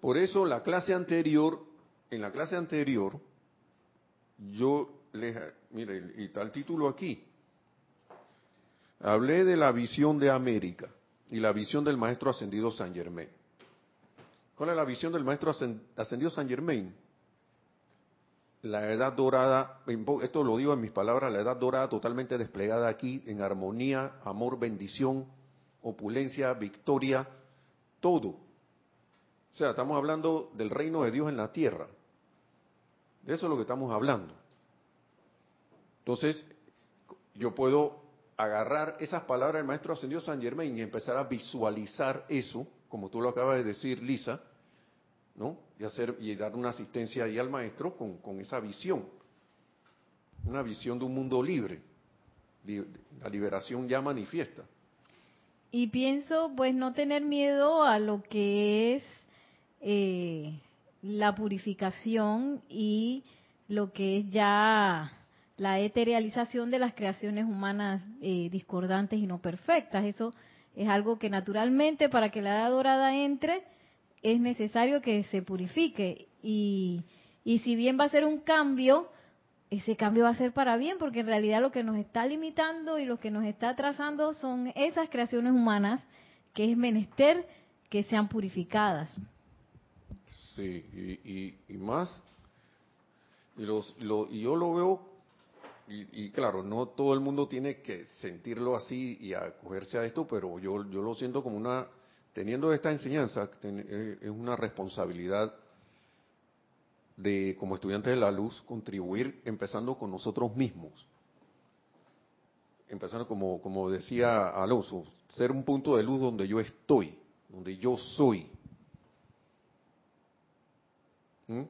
Por eso la clase anterior, en la clase anterior, yo les, mire, y está el título aquí, hablé de la visión de América y la visión del maestro ascendido San Germain. ¿Cuál es la visión del maestro ascendido San Germain? La edad dorada, esto lo digo en mis palabras, la edad dorada totalmente desplegada aquí en armonía, amor, bendición, opulencia, victoria, todo o sea, estamos hablando del reino de Dios en la tierra. De eso es lo que estamos hablando. Entonces, yo puedo agarrar esas palabras del maestro ascendido San Germain y empezar a visualizar eso, como tú lo acabas de decir, Lisa, ¿no? Y hacer y dar una asistencia ahí al maestro con, con esa visión, una visión de un mundo libre, la liberación ya manifiesta. Y pienso, pues, no tener miedo a lo que es eh, la purificación y lo que es ya la eterialización de las creaciones humanas eh, discordantes y no perfectas. Eso es algo que naturalmente para que la edad dorada entre es necesario que se purifique. Y, y si bien va a ser un cambio, ese cambio va a ser para bien, porque en realidad lo que nos está limitando y lo que nos está atrasando son esas creaciones humanas que es menester que sean purificadas. Sí, y, más, y, los, y yo lo veo, y, claro, no todo el mundo tiene que sentirlo así y acogerse a esto, pero yo, yo lo siento como una, teniendo esta enseñanza, eh, es una responsabilidad de, como estudiantes de la luz, contribuir empezando con nosotros mismos. Empezando, como, como decía Alonso, ser un punto de luz donde yo estoy, donde yo soy ¿Mm?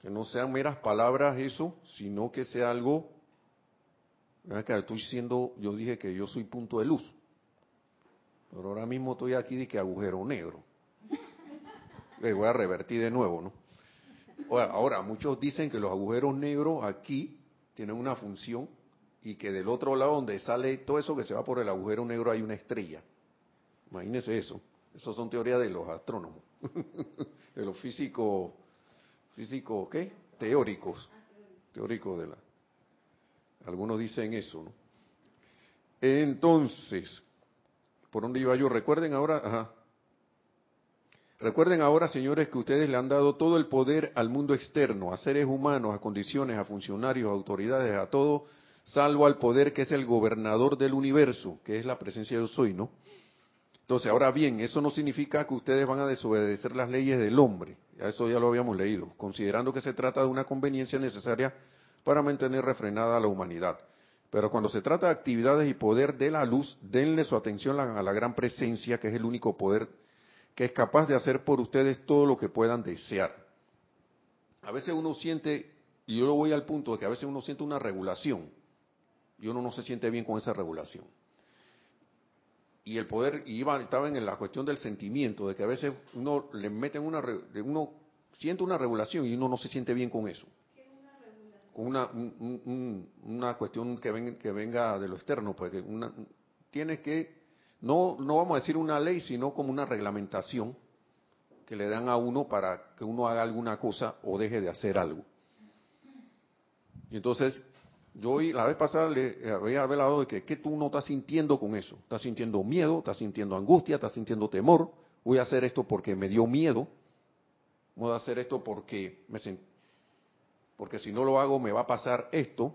Que no sean meras palabras eso, sino que sea algo. Estoy diciendo, yo dije que yo soy punto de luz. Pero ahora mismo estoy aquí de que agujero negro. Le voy a revertir de nuevo, ¿no? Ahora, muchos dicen que los agujeros negros aquí tienen una función y que del otro lado donde sale todo eso que se va por el agujero negro hay una estrella. Imagínense eso. Eso son teorías de los astrónomos. de los físicos, físicos, ¿qué? Teóricos, teóricos de la... Algunos dicen eso, ¿no? Entonces, ¿por dónde iba yo? Recuerden ahora, ajá. Recuerden ahora, señores, que ustedes le han dado todo el poder al mundo externo, a seres humanos, a condiciones, a funcionarios, a autoridades, a todo, salvo al poder que es el gobernador del universo, que es la presencia de yo soy, ¿no? Entonces, ahora bien, eso no significa que ustedes van a desobedecer las leyes del hombre, eso ya lo habíamos leído, considerando que se trata de una conveniencia necesaria para mantener refrenada a la humanidad. Pero cuando se trata de actividades y poder de la luz, denle su atención a la gran presencia, que es el único poder que es capaz de hacer por ustedes todo lo que puedan desear. A veces uno siente, y yo lo voy al punto de que a veces uno siente una regulación, y uno no se siente bien con esa regulación. Y el poder, y iba, estaba en la cuestión del sentimiento, de que a veces uno le meten una, uno siente una regulación y uno no se siente bien con eso. Una, una cuestión que, que venga de lo externo, porque una, tienes que no, no vamos a decir una ley, sino como una reglamentación que le dan a uno para que uno haga alguna cosa o deje de hacer algo. Y entonces, yo la vez pasada le había hablado de que, ¿qué tú no estás sintiendo con eso? ¿Estás sintiendo miedo? ¿Estás sintiendo angustia? ¿Estás sintiendo temor? Voy a hacer esto porque me dio miedo. Voy a hacer esto porque me porque si no lo hago me va a pasar esto.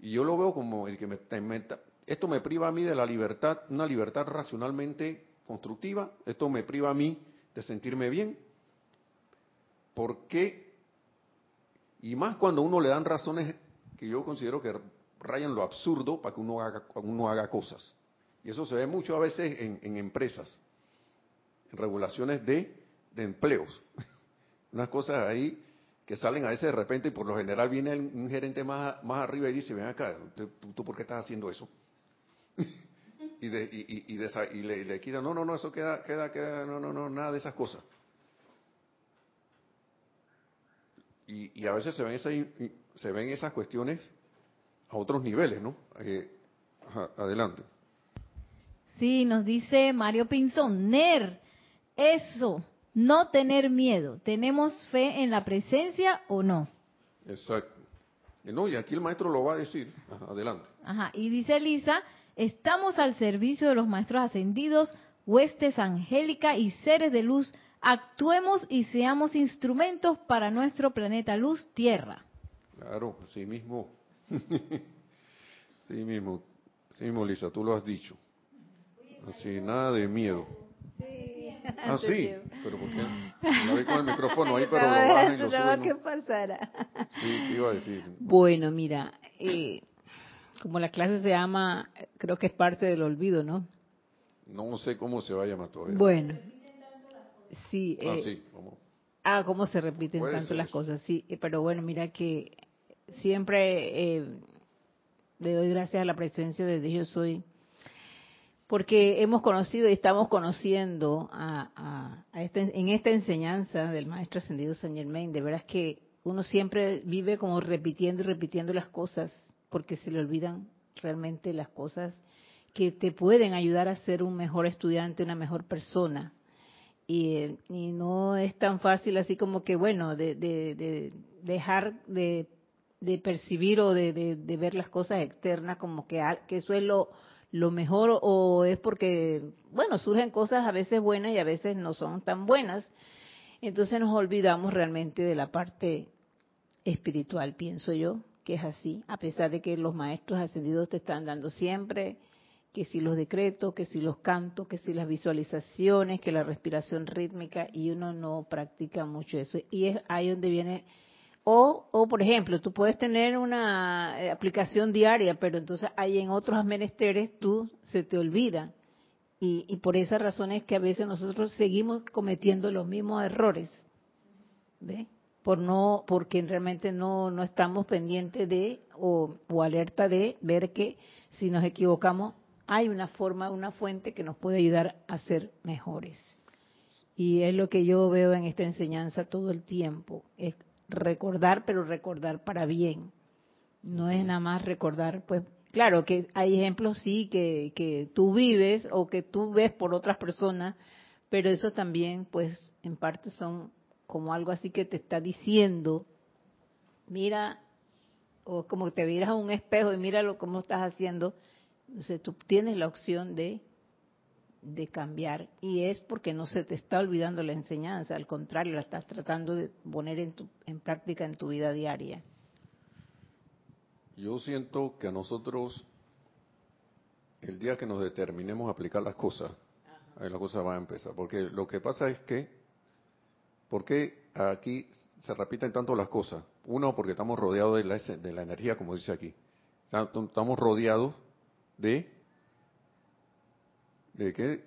Y yo lo veo como el que me, me, esto me priva a mí de la libertad, una libertad racionalmente constructiva. Esto me priva a mí de sentirme bien. ¿Por qué? Y más cuando uno le dan razones que yo considero que rayan lo absurdo para que uno haga, uno haga cosas. Y eso se ve mucho a veces en, empresas, en regulaciones de, empleos. Unas cosas ahí que salen a veces de repente y por lo general viene un gerente más, más arriba y dice, ven acá, ¿tú por qué estás haciendo eso? y, de, y, y, y le, le quita, no, no, no, eso queda, queda, queda, no, no, no, nada de esas cosas. Y, y a veces se ven, esa, se ven esas cuestiones a otros niveles, ¿no? Eh, adelante. Sí, nos dice Mario Pinzón, NER, eso, no tener miedo. ¿Tenemos fe en la presencia o no? Exacto. No, y aquí el maestro lo va a decir. adelante. Ajá, y dice Lisa, Estamos al servicio de los maestros ascendidos, huestes angélica y seres de luz. Actuemos y seamos instrumentos para nuestro planeta luz Tierra. Claro, así mismo. así mismo. Así mismo, Lisa, tú lo has dicho. Así, nada de miedo. Sí. Ah, sí, pero ¿por qué? No vi con el micrófono ahí, pero lo bajan y lo suben. que pasara. Sí, iba a decir? Bueno, mira, eh, como la clase se llama, creo que es parte del olvido, ¿no? No sé cómo se va a llamar todavía. Bueno, sí. ah, eh, sí, ¿cómo? Ah, cómo se repiten tanto las cosas, sí. Eh, pero bueno, mira que siempre eh, le doy gracias a la presencia de Dios soy, porque hemos conocido y estamos conociendo a, a, este, en esta enseñanza del Maestro Ascendido San Germain, de veras que uno siempre vive como repitiendo y repitiendo las cosas porque se le olvidan realmente las cosas que te pueden ayudar a ser un mejor estudiante, una mejor persona. Y, no es tan fácil así como que, bueno, de, dejar de, percibir o de, ver las cosas externas como que, que eso es lo, lo mejor o es porque, bueno, surgen cosas a veces buenas y a veces no son tan buenas. Entonces nos olvidamos realmente de la parte espiritual, pienso yo, que es así, a pesar de que los maestros ascendidos te están dando siempre que si los decretos, que si los cantos, que si las visualizaciones, que la respiración rítmica, y uno no practica mucho eso. Y es ahí donde viene, o, o por ejemplo, tú puedes tener una eh, aplicación diaria, pero entonces hay en otros menesteres tú se te olvida. Y, y por esa razón es que a veces nosotros seguimos cometiendo los mismos errores. ¿Ves? por no porque realmente no no estamos pendientes de o, alerta de ver que si nos equivocamos hay una forma, una fuente que nos puede ayudar a ser mejores. Y es lo que yo veo en esta enseñanza todo el tiempo, es recordar, pero recordar para bien. No es nada más recordar, pues claro que hay ejemplos sí que, que tú vives o que tú ves por otras personas, pero eso también pues en parte son como algo así que te está diciendo, mira, o como que te miras a un espejo y míralo cómo estás haciendo. Entonces tú tienes la opción de, de cambiar y es porque no se te está olvidando la enseñanza, al contrario, la estás tratando de poner en, tu, en práctica en tu vida diaria. Yo siento que a nosotros, el día que nos determinemos a aplicar las cosas, ahí la cosa va a empezar. Porque lo que pasa es que, ¿por qué aquí se repiten tanto las cosas? Uno, porque estamos rodeados de la, de la energía, como dice aquí. Estamos rodeados de, ¿de qué?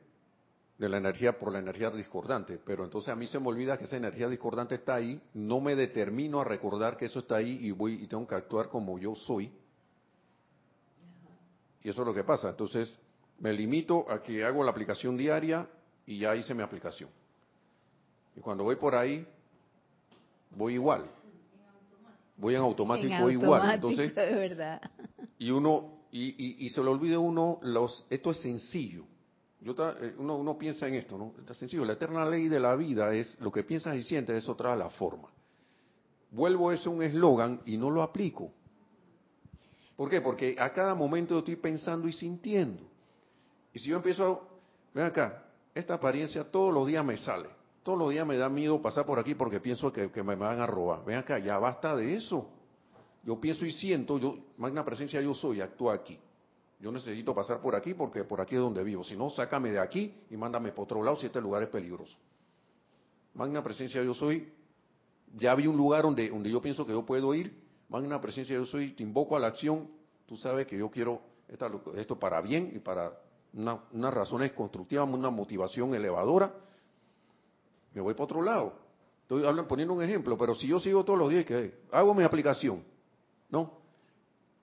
De la energía por la energía discordante. Pero entonces a mí se me olvida que esa energía discordante está ahí, no me determino a recordar que eso está ahí y voy y tengo que actuar como yo soy. Y eso es lo que pasa. Entonces, me limito a que hago la aplicación diaria y ya hice mi aplicación. Y cuando voy por ahí, voy igual. Voy en automático, igual. Entonces, verdad. Y uno, y, y, se le olvida uno, los, esto es sencillo. Yo eh, uno, uno piensa en esto, ¿no? Está sencillo. La eterna ley de la vida es lo que piensas y sientes, eso trae la forma. Vuelvo eso un eslogan y no lo aplico. ¿Por qué? Porque a cada momento yo estoy pensando y sintiendo. Y si yo empiezo, ven acá, esta apariencia todos los días me sale. Todos los días me da miedo pasar por aquí porque pienso que, me van a robar. Ven acá, ya basta de eso. Yo pienso y siento, yo, magna presencia yo soy, actúa aquí. Yo necesito pasar por aquí porque por aquí es donde vivo. Si no, sácame de aquí y mándame por otro lado si este lugar es peligroso. Magna presencia yo soy, ya vi un lugar donde, donde yo pienso que yo puedo ir. Magna presencia yo soy, te invoco a la acción. Tú sabes que yo quiero esto para bien y para una, unas razones constructivas, una motivación elevadora, me voy para otro lado. Estoy hablando, poniendo un ejemplo, pero si yo sigo todos los días que hago mi aplicación, ¿no?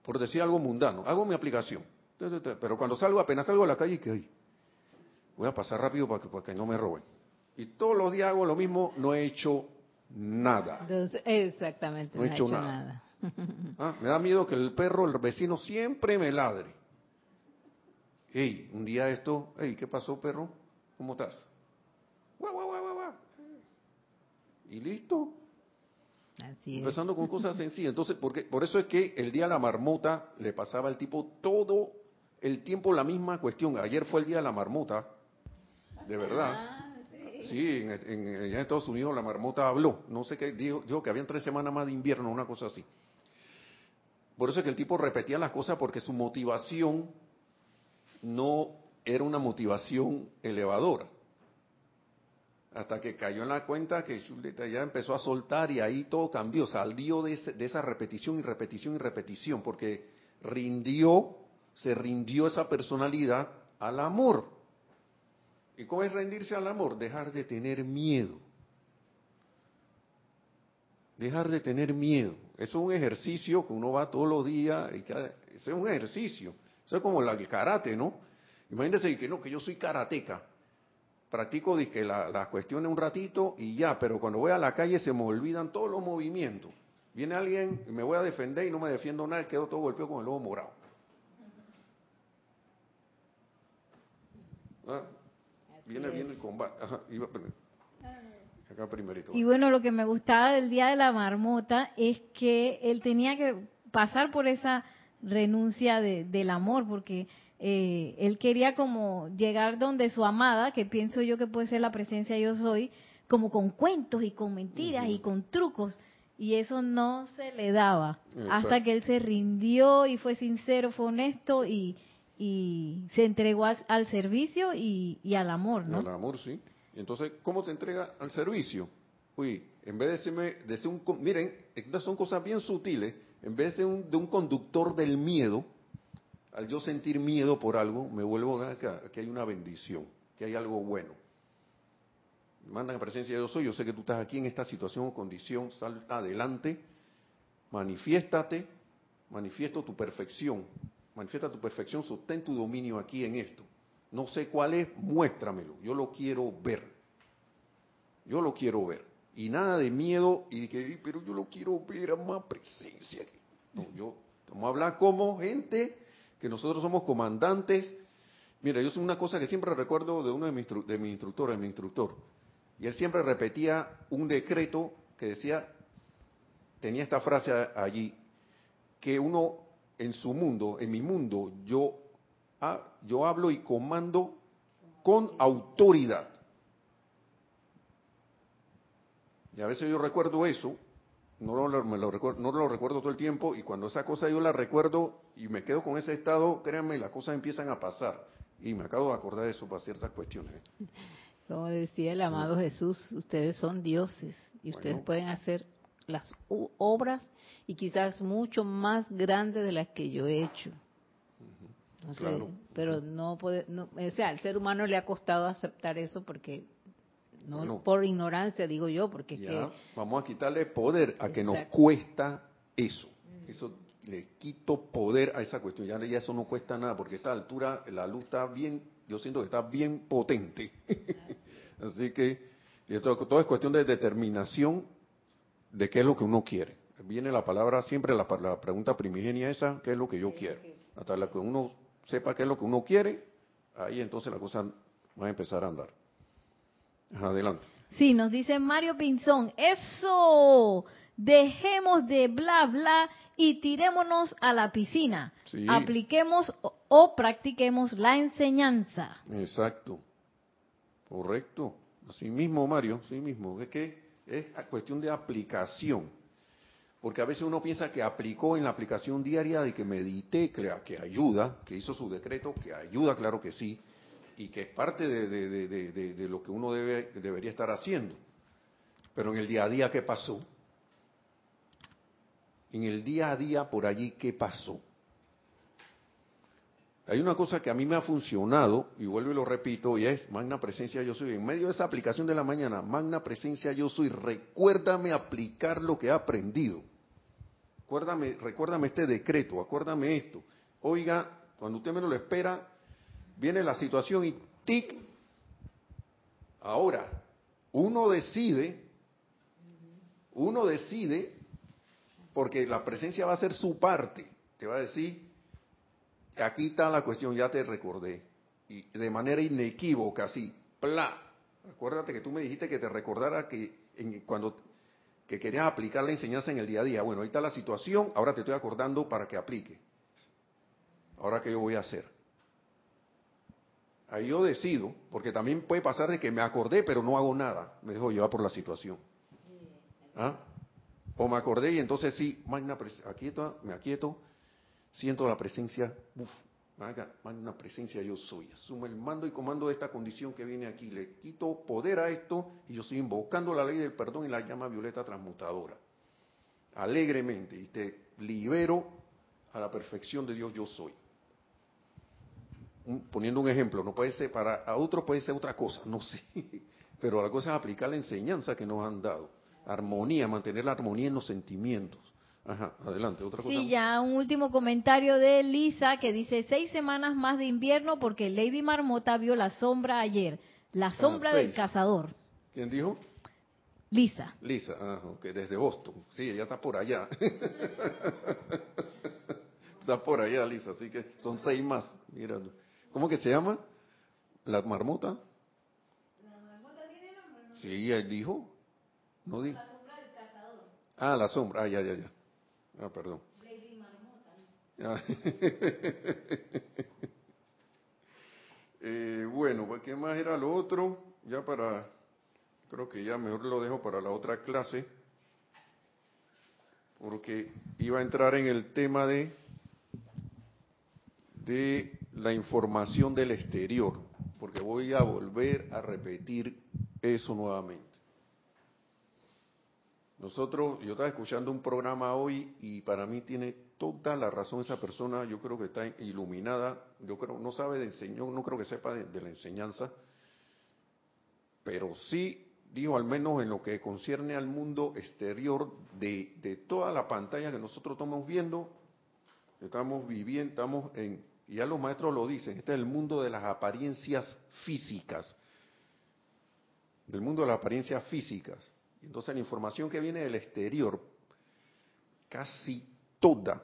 Por decir algo mundano, hago mi aplicación. Pero cuando salgo, apenas salgo a la calle, que voy a pasar rápido para que, para que no me roben. Y todos los días hago lo mismo, no he hecho nada. exactamente, no he hecho, nada. Ah, me da miedo que el perro, el vecino, siempre me ladre. Hey, un día esto, hey, ¿qué pasó, perro? ¿Cómo estás? Guau, guau, guau, guau. Y listo. Así Empezando con cosas sencillas. Entonces, porque, por eso es que el día de la marmota le pasaba al tipo todo el tiempo la misma cuestión. Ayer fue el día de la marmota, de verdad. Ah, sí, en, en, Estados Unidos la marmota habló. No sé qué, dijo, dijo que habían tres semanas más de invierno, una cosa así. Por eso es que el tipo repetía las cosas porque su motivación no era una motivación elevadora. Hasta que cayó en la cuenta que ya empezó a soltar y ahí todo cambió, salió de, esa repetición y repetición y repetición, porque rindió, se rindió esa personalidad al amor. ¿Y cómo es rendirse al amor? Dejar de tener miedo. Dejar de tener miedo. Eso es un ejercicio que uno va todos los días, y eso es un ejercicio. Eso es como la karate, ¿no? Imagínense que no, que yo soy karateca. Practico dije, la, las cuestiones un ratito y ya, pero cuando voy a la calle se me olvidan todos los movimientos. Viene alguien me voy a defender y no me defiendo nada, quedo todo golpeado con el lobo morado. ¿Ah? Viene, viene el combate. Ajá, iba, acá primerito. Y bueno, lo que me gustaba del día de la marmota es que él tenía que pasar por esa renuncia de, del amor, porque eh, él quería como llegar donde su amada, que pienso yo que puede ser la presencia yo soy, como con cuentos y con mentiras y con trucos. Y eso no se le daba hasta que él se rindió y fue sincero, fue honesto y, y se entregó al servicio y, al amor, ¿no? Al amor, sí. Entonces, ¿cómo se entrega al servicio? Uy, en vez de, serme, de ser un... Miren, estas son cosas bien sutiles en vez de un, de un conductor del miedo, al yo sentir miedo por algo, me vuelvo a que hay una bendición, que hay algo bueno. Mandan a presencia de yo soy, yo sé que tú estás aquí en esta situación o condición, sal adelante, manifiéstate, manifiesto tu perfección, manifiesta tu perfección, sostén tu dominio aquí en esto. No sé cuál es, muéstramelo, yo lo quiero ver. Yo lo quiero ver y nada de miedo y de que, pero yo lo quiero ver a más presencia. No, yo, vamos a hablar como gente, que nosotros somos comandantes. Mira, yo soy una cosa que siempre recuerdo de uno de mis, de mi instructores, de mi instructor, y él siempre repetía un decreto que decía, tenía esta frase allí, que uno en su mundo, en mi mundo, yo, ah, yo hablo y comando con autoridad. Y a veces yo recuerdo eso, no lo, me lo recuerdo, no lo recuerdo todo el tiempo, y cuando esa cosa yo la recuerdo y me quedo con ese estado, créanme, las cosas empiezan a pasar. Y me acabo de acordar de eso para ciertas cuestiones. Como decía el amado Jesús, ustedes son dioses y ustedes Bueno. pueden hacer las obras y quizás mucho más grandes de las que yo he hecho. No sé, Claro. pero no puede, no, o sea, al ser humano le ha costado aceptar eso porque no Bueno. por ignorancia digo yo, porque es Ya, que vamos a quitarle poder a que nos cuesta eso. Eso le quito poder a esa cuestión. Ya, ya eso no cuesta nada, porque a esta altura la luz está bien, yo siento que está bien potente. Así que esto, todo es cuestión de determinación de qué es lo que uno quiere. Viene la palabra, siempre la, la pregunta primigenia esa, ¿qué es lo que yo quiero? Hasta la que uno sepa qué es lo que uno quiere, ahí entonces la cosa va a empezar a andar. Adelante. Sí, nos dice Mario Pinzón, eso, dejemos de bla bla y tirémonos a la piscina. Sí. Apliquemos o, o practiquemos la enseñanza. Exacto. Correcto. Así mismo, Mario, así mismo. Es que es cuestión de aplicación. Porque a veces uno piensa que aplicó en la aplicación diaria de que medité, que, ayuda, que hizo su decreto, que ayuda, claro que sí, y que es parte de- de lo que uno debe, debería estar haciendo. Pero en el día a día, ¿qué pasó? En el día a día, por allí, ¿qué pasó? Hay una cosa que a mí me ha funcionado, y vuelvo y lo repito, y es Magna Presencia Yo Soy. En medio de esa aplicación de la mañana, Magna Presencia Yo Soy, recuérdame aplicar lo que he aprendido. Recuérdame, recuérdame este decreto, acuérdame esto. Oiga, cuando usted menos lo espera, viene la situación y tic. Ahora, uno decide, uno decide, porque la presencia va a ser su parte. Te va a decir, aquí está la cuestión, ya te recordé. Y de manera inequívoca, así, ¡pla! Acuérdate que tú me dijiste que te recordara que en- cuando que querías aplicar la enseñanza en el día a día. Bueno, ahí está la situación, ahora te estoy acordando para que aplique. Ahora, ¿qué yo voy a hacer? Ahí yo decido, porque también puede pasar de que me acordé, pero no hago nada. Me dejo llevar por la situación. ¿Ah? O me acordé y entonces sí, magna pres- aquieto, me aquieto, siento la presencia, uf, magna, presencia yo soy. Asumo el mando y comando de esta condición que viene aquí. Le quito poder a esto y yo estoy invocando la ley del perdón y la llama violeta transmutadora. Alegremente. Y te libero a la perfección de Dios yo soy. Poniendo un ejemplo, no puede ser para a otros puede ser otra cosa, no sé, pero la cosa es aplicar la enseñanza que nos han dado, armonía, mantener la armonía en los sentimientos. Ajá, adelante, otra cosa. Sí, ya un último comentario de Lisa que dice seis semanas más de invierno porque Lady Marmota vio la sombra ayer, la sombra del seis. cazador. ¿Quién dijo? Lisa. Lisa, ah, ok, desde Boston. Sí, ella está por allá. está por allá, Lisa, así que son seis más. Mira, ¿cómo que se llama? ¿La marmota? ¿La marmota tiene nombre? Sí, él dijo. No dijo. Ah, la sombra. Ah, ya, ya, ya. Ah, perdón. Ah. Eh, bueno, pues, ¿qué más era lo otro? Ya para, creo que ya mejor lo dejo para la otra clase, porque iba a entrar en el tema de, de la información del exterior, porque voy a volver a repetir eso nuevamente. Nosotros, yo estaba escuchando un programa hoy y para mí tiene toda la razón esa persona, yo creo que está iluminada, yo creo, no sabe de enseñar, no creo que sepa de, la enseñanza, pero sí dijo al menos en lo que concierne al mundo exterior de, de toda la pantalla que nosotros estamos viendo, estamos viviendo, estamos en, y ya los maestros lo dicen, este es el mundo de las apariencias físicas, del mundo de las apariencias físicas. Entonces la información que viene del exterior, casi toda,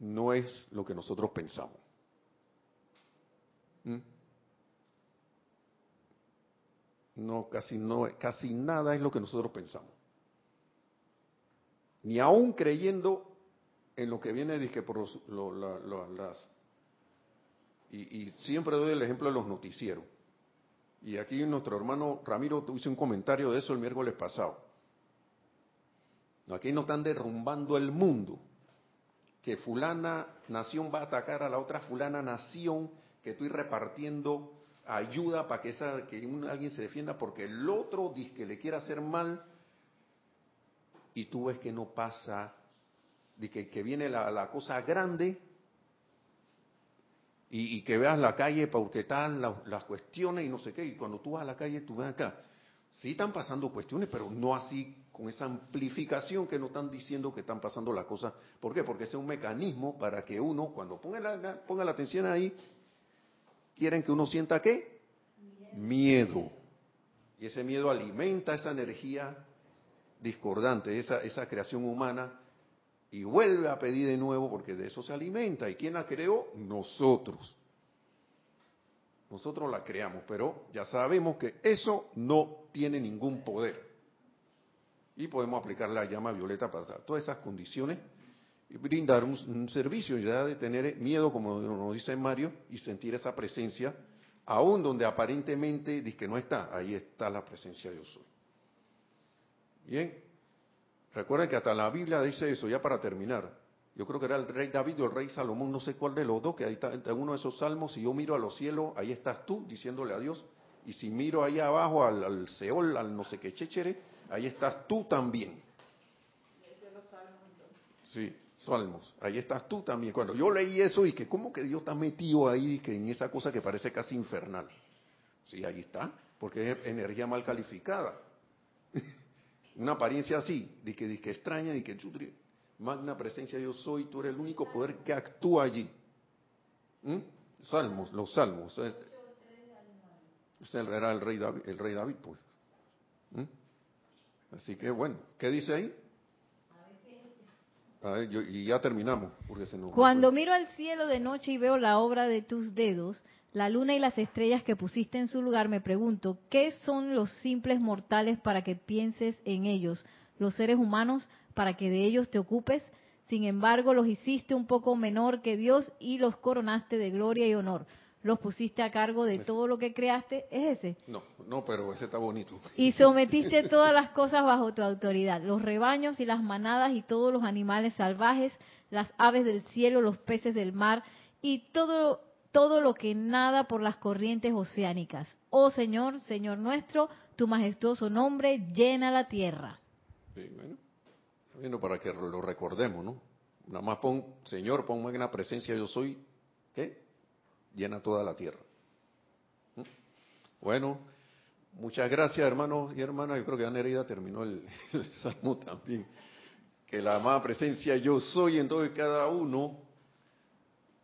no es lo que nosotros pensamos. ¿Mm? No, casi no, casi nada es lo que nosotros pensamos. Ni aún creyendo en lo que viene y siempre doy el ejemplo de los noticieros. Y aquí nuestro hermano Ramiro hizo un comentario de eso el miércoles pasado. Aquí nos están derrumbando el mundo. Que fulana nación va a atacar a la otra fulana nación, que estoy repartiendo ayuda para que, esa, que alguien se defienda porque el otro dice que le quiere hacer mal y tú ves que no pasa, de que, que viene la, la cosa grande y, y que veas la calle están la- las cuestiones y no sé qué, y cuando tú vas a la calle tú ves acá, sí están pasando cuestiones, pero no así con esa amplificación que nos están diciendo que están pasando las cosas. ¿Por qué? Porque ese es un mecanismo para que uno, cuando ponga la, ponga la atención ahí, quieren que uno sienta qué? Miedo. Y ese miedo alimenta esa energía discordante, esa, esa creación humana, y vuelve a pedir de nuevo porque de eso se alimenta. ¿Y quién la creó? Nosotros. Nosotros la creamos, pero ya sabemos que eso no tiene ningún poder. Y podemos aplicar la llama violeta para todas esas condiciones y brindar un, servicio, ya de tener miedo, como nos dice Mario, y sentir esa presencia, aún donde aparentemente dice que no está, ahí está la presencia yo soy. Bien, recuerden que hasta la Biblia dice eso, ya para terminar. Yo creo que era el rey David o el rey Salomón, no sé cuál de los dos, que ahí está en uno de esos salmos, si yo miro a los cielos, ahí estás tú diciéndole a Dios, y si miro ahí abajo al, Seol, al no sé qué chéchere, ahí estás tú también. Sí, Salmos, ahí estás tú también. Cuando yo leí eso y que cómo que Dios está metido ahí que en esa cosa que parece casi infernal. Sí, ahí está, porque es energía mal calificada. Una apariencia así, de que, de que extraña, de que magna presencia yo soy, tú eres el único poder que actúa allí. ¿Mm? Salmos, los salmos. eh, Usted era el rey David, el rey David pues. ¿Mm? Así que bueno, ¿qué dice ahí? A ver, yo- ya terminamos, porque se nos Cuando miro al cielo de noche y veo la obra de tus dedos, la luna y las estrellas que pusiste en su lugar, me pregunto, ¿qué son los simples mortales para que pienses en ellos? Los seres humanos para que de ellos te ocupes. Sin embargo, los hiciste un poco menor que Dios y los coronaste de gloria y honor. Los pusiste a cargo de Ese. todo lo que creaste. Es ese. No, no, pero ese está bonito. Y sometiste todas las cosas bajo tu autoridad, los rebaños y las manadas y todos los animales salvajes, las aves del cielo, los peces del mar y todo, todo lo que nada por las corrientes oceánicas. Oh Señor, Señor nuestro, tu majestuoso nombre llena la tierra. Sí, bueno, bueno, para que lo recordemos, ¿no? Nada más pon, Señor, pon magna presencia yo soy, ¿qué? Llena toda la tierra. ¿Mm? Bueno, muchas gracias hermanos y hermanas. Yo creo que Nereida terminó el, el salmo también. Que la amada presencia yo soy en todo y cada uno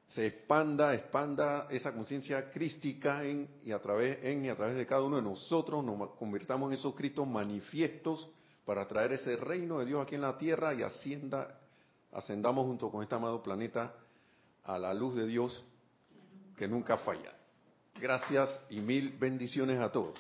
se expanda, expanda esa conciencia crística en y a través en y a través de cada uno de nosotros nos convirtamos en esos Cristos manifiestos para traer ese reino de Dios aquí en la tierra y ascienda, ascendamos junto con este amado planeta a la luz de Dios que nunca falla. Gracias y mil bendiciones a todos.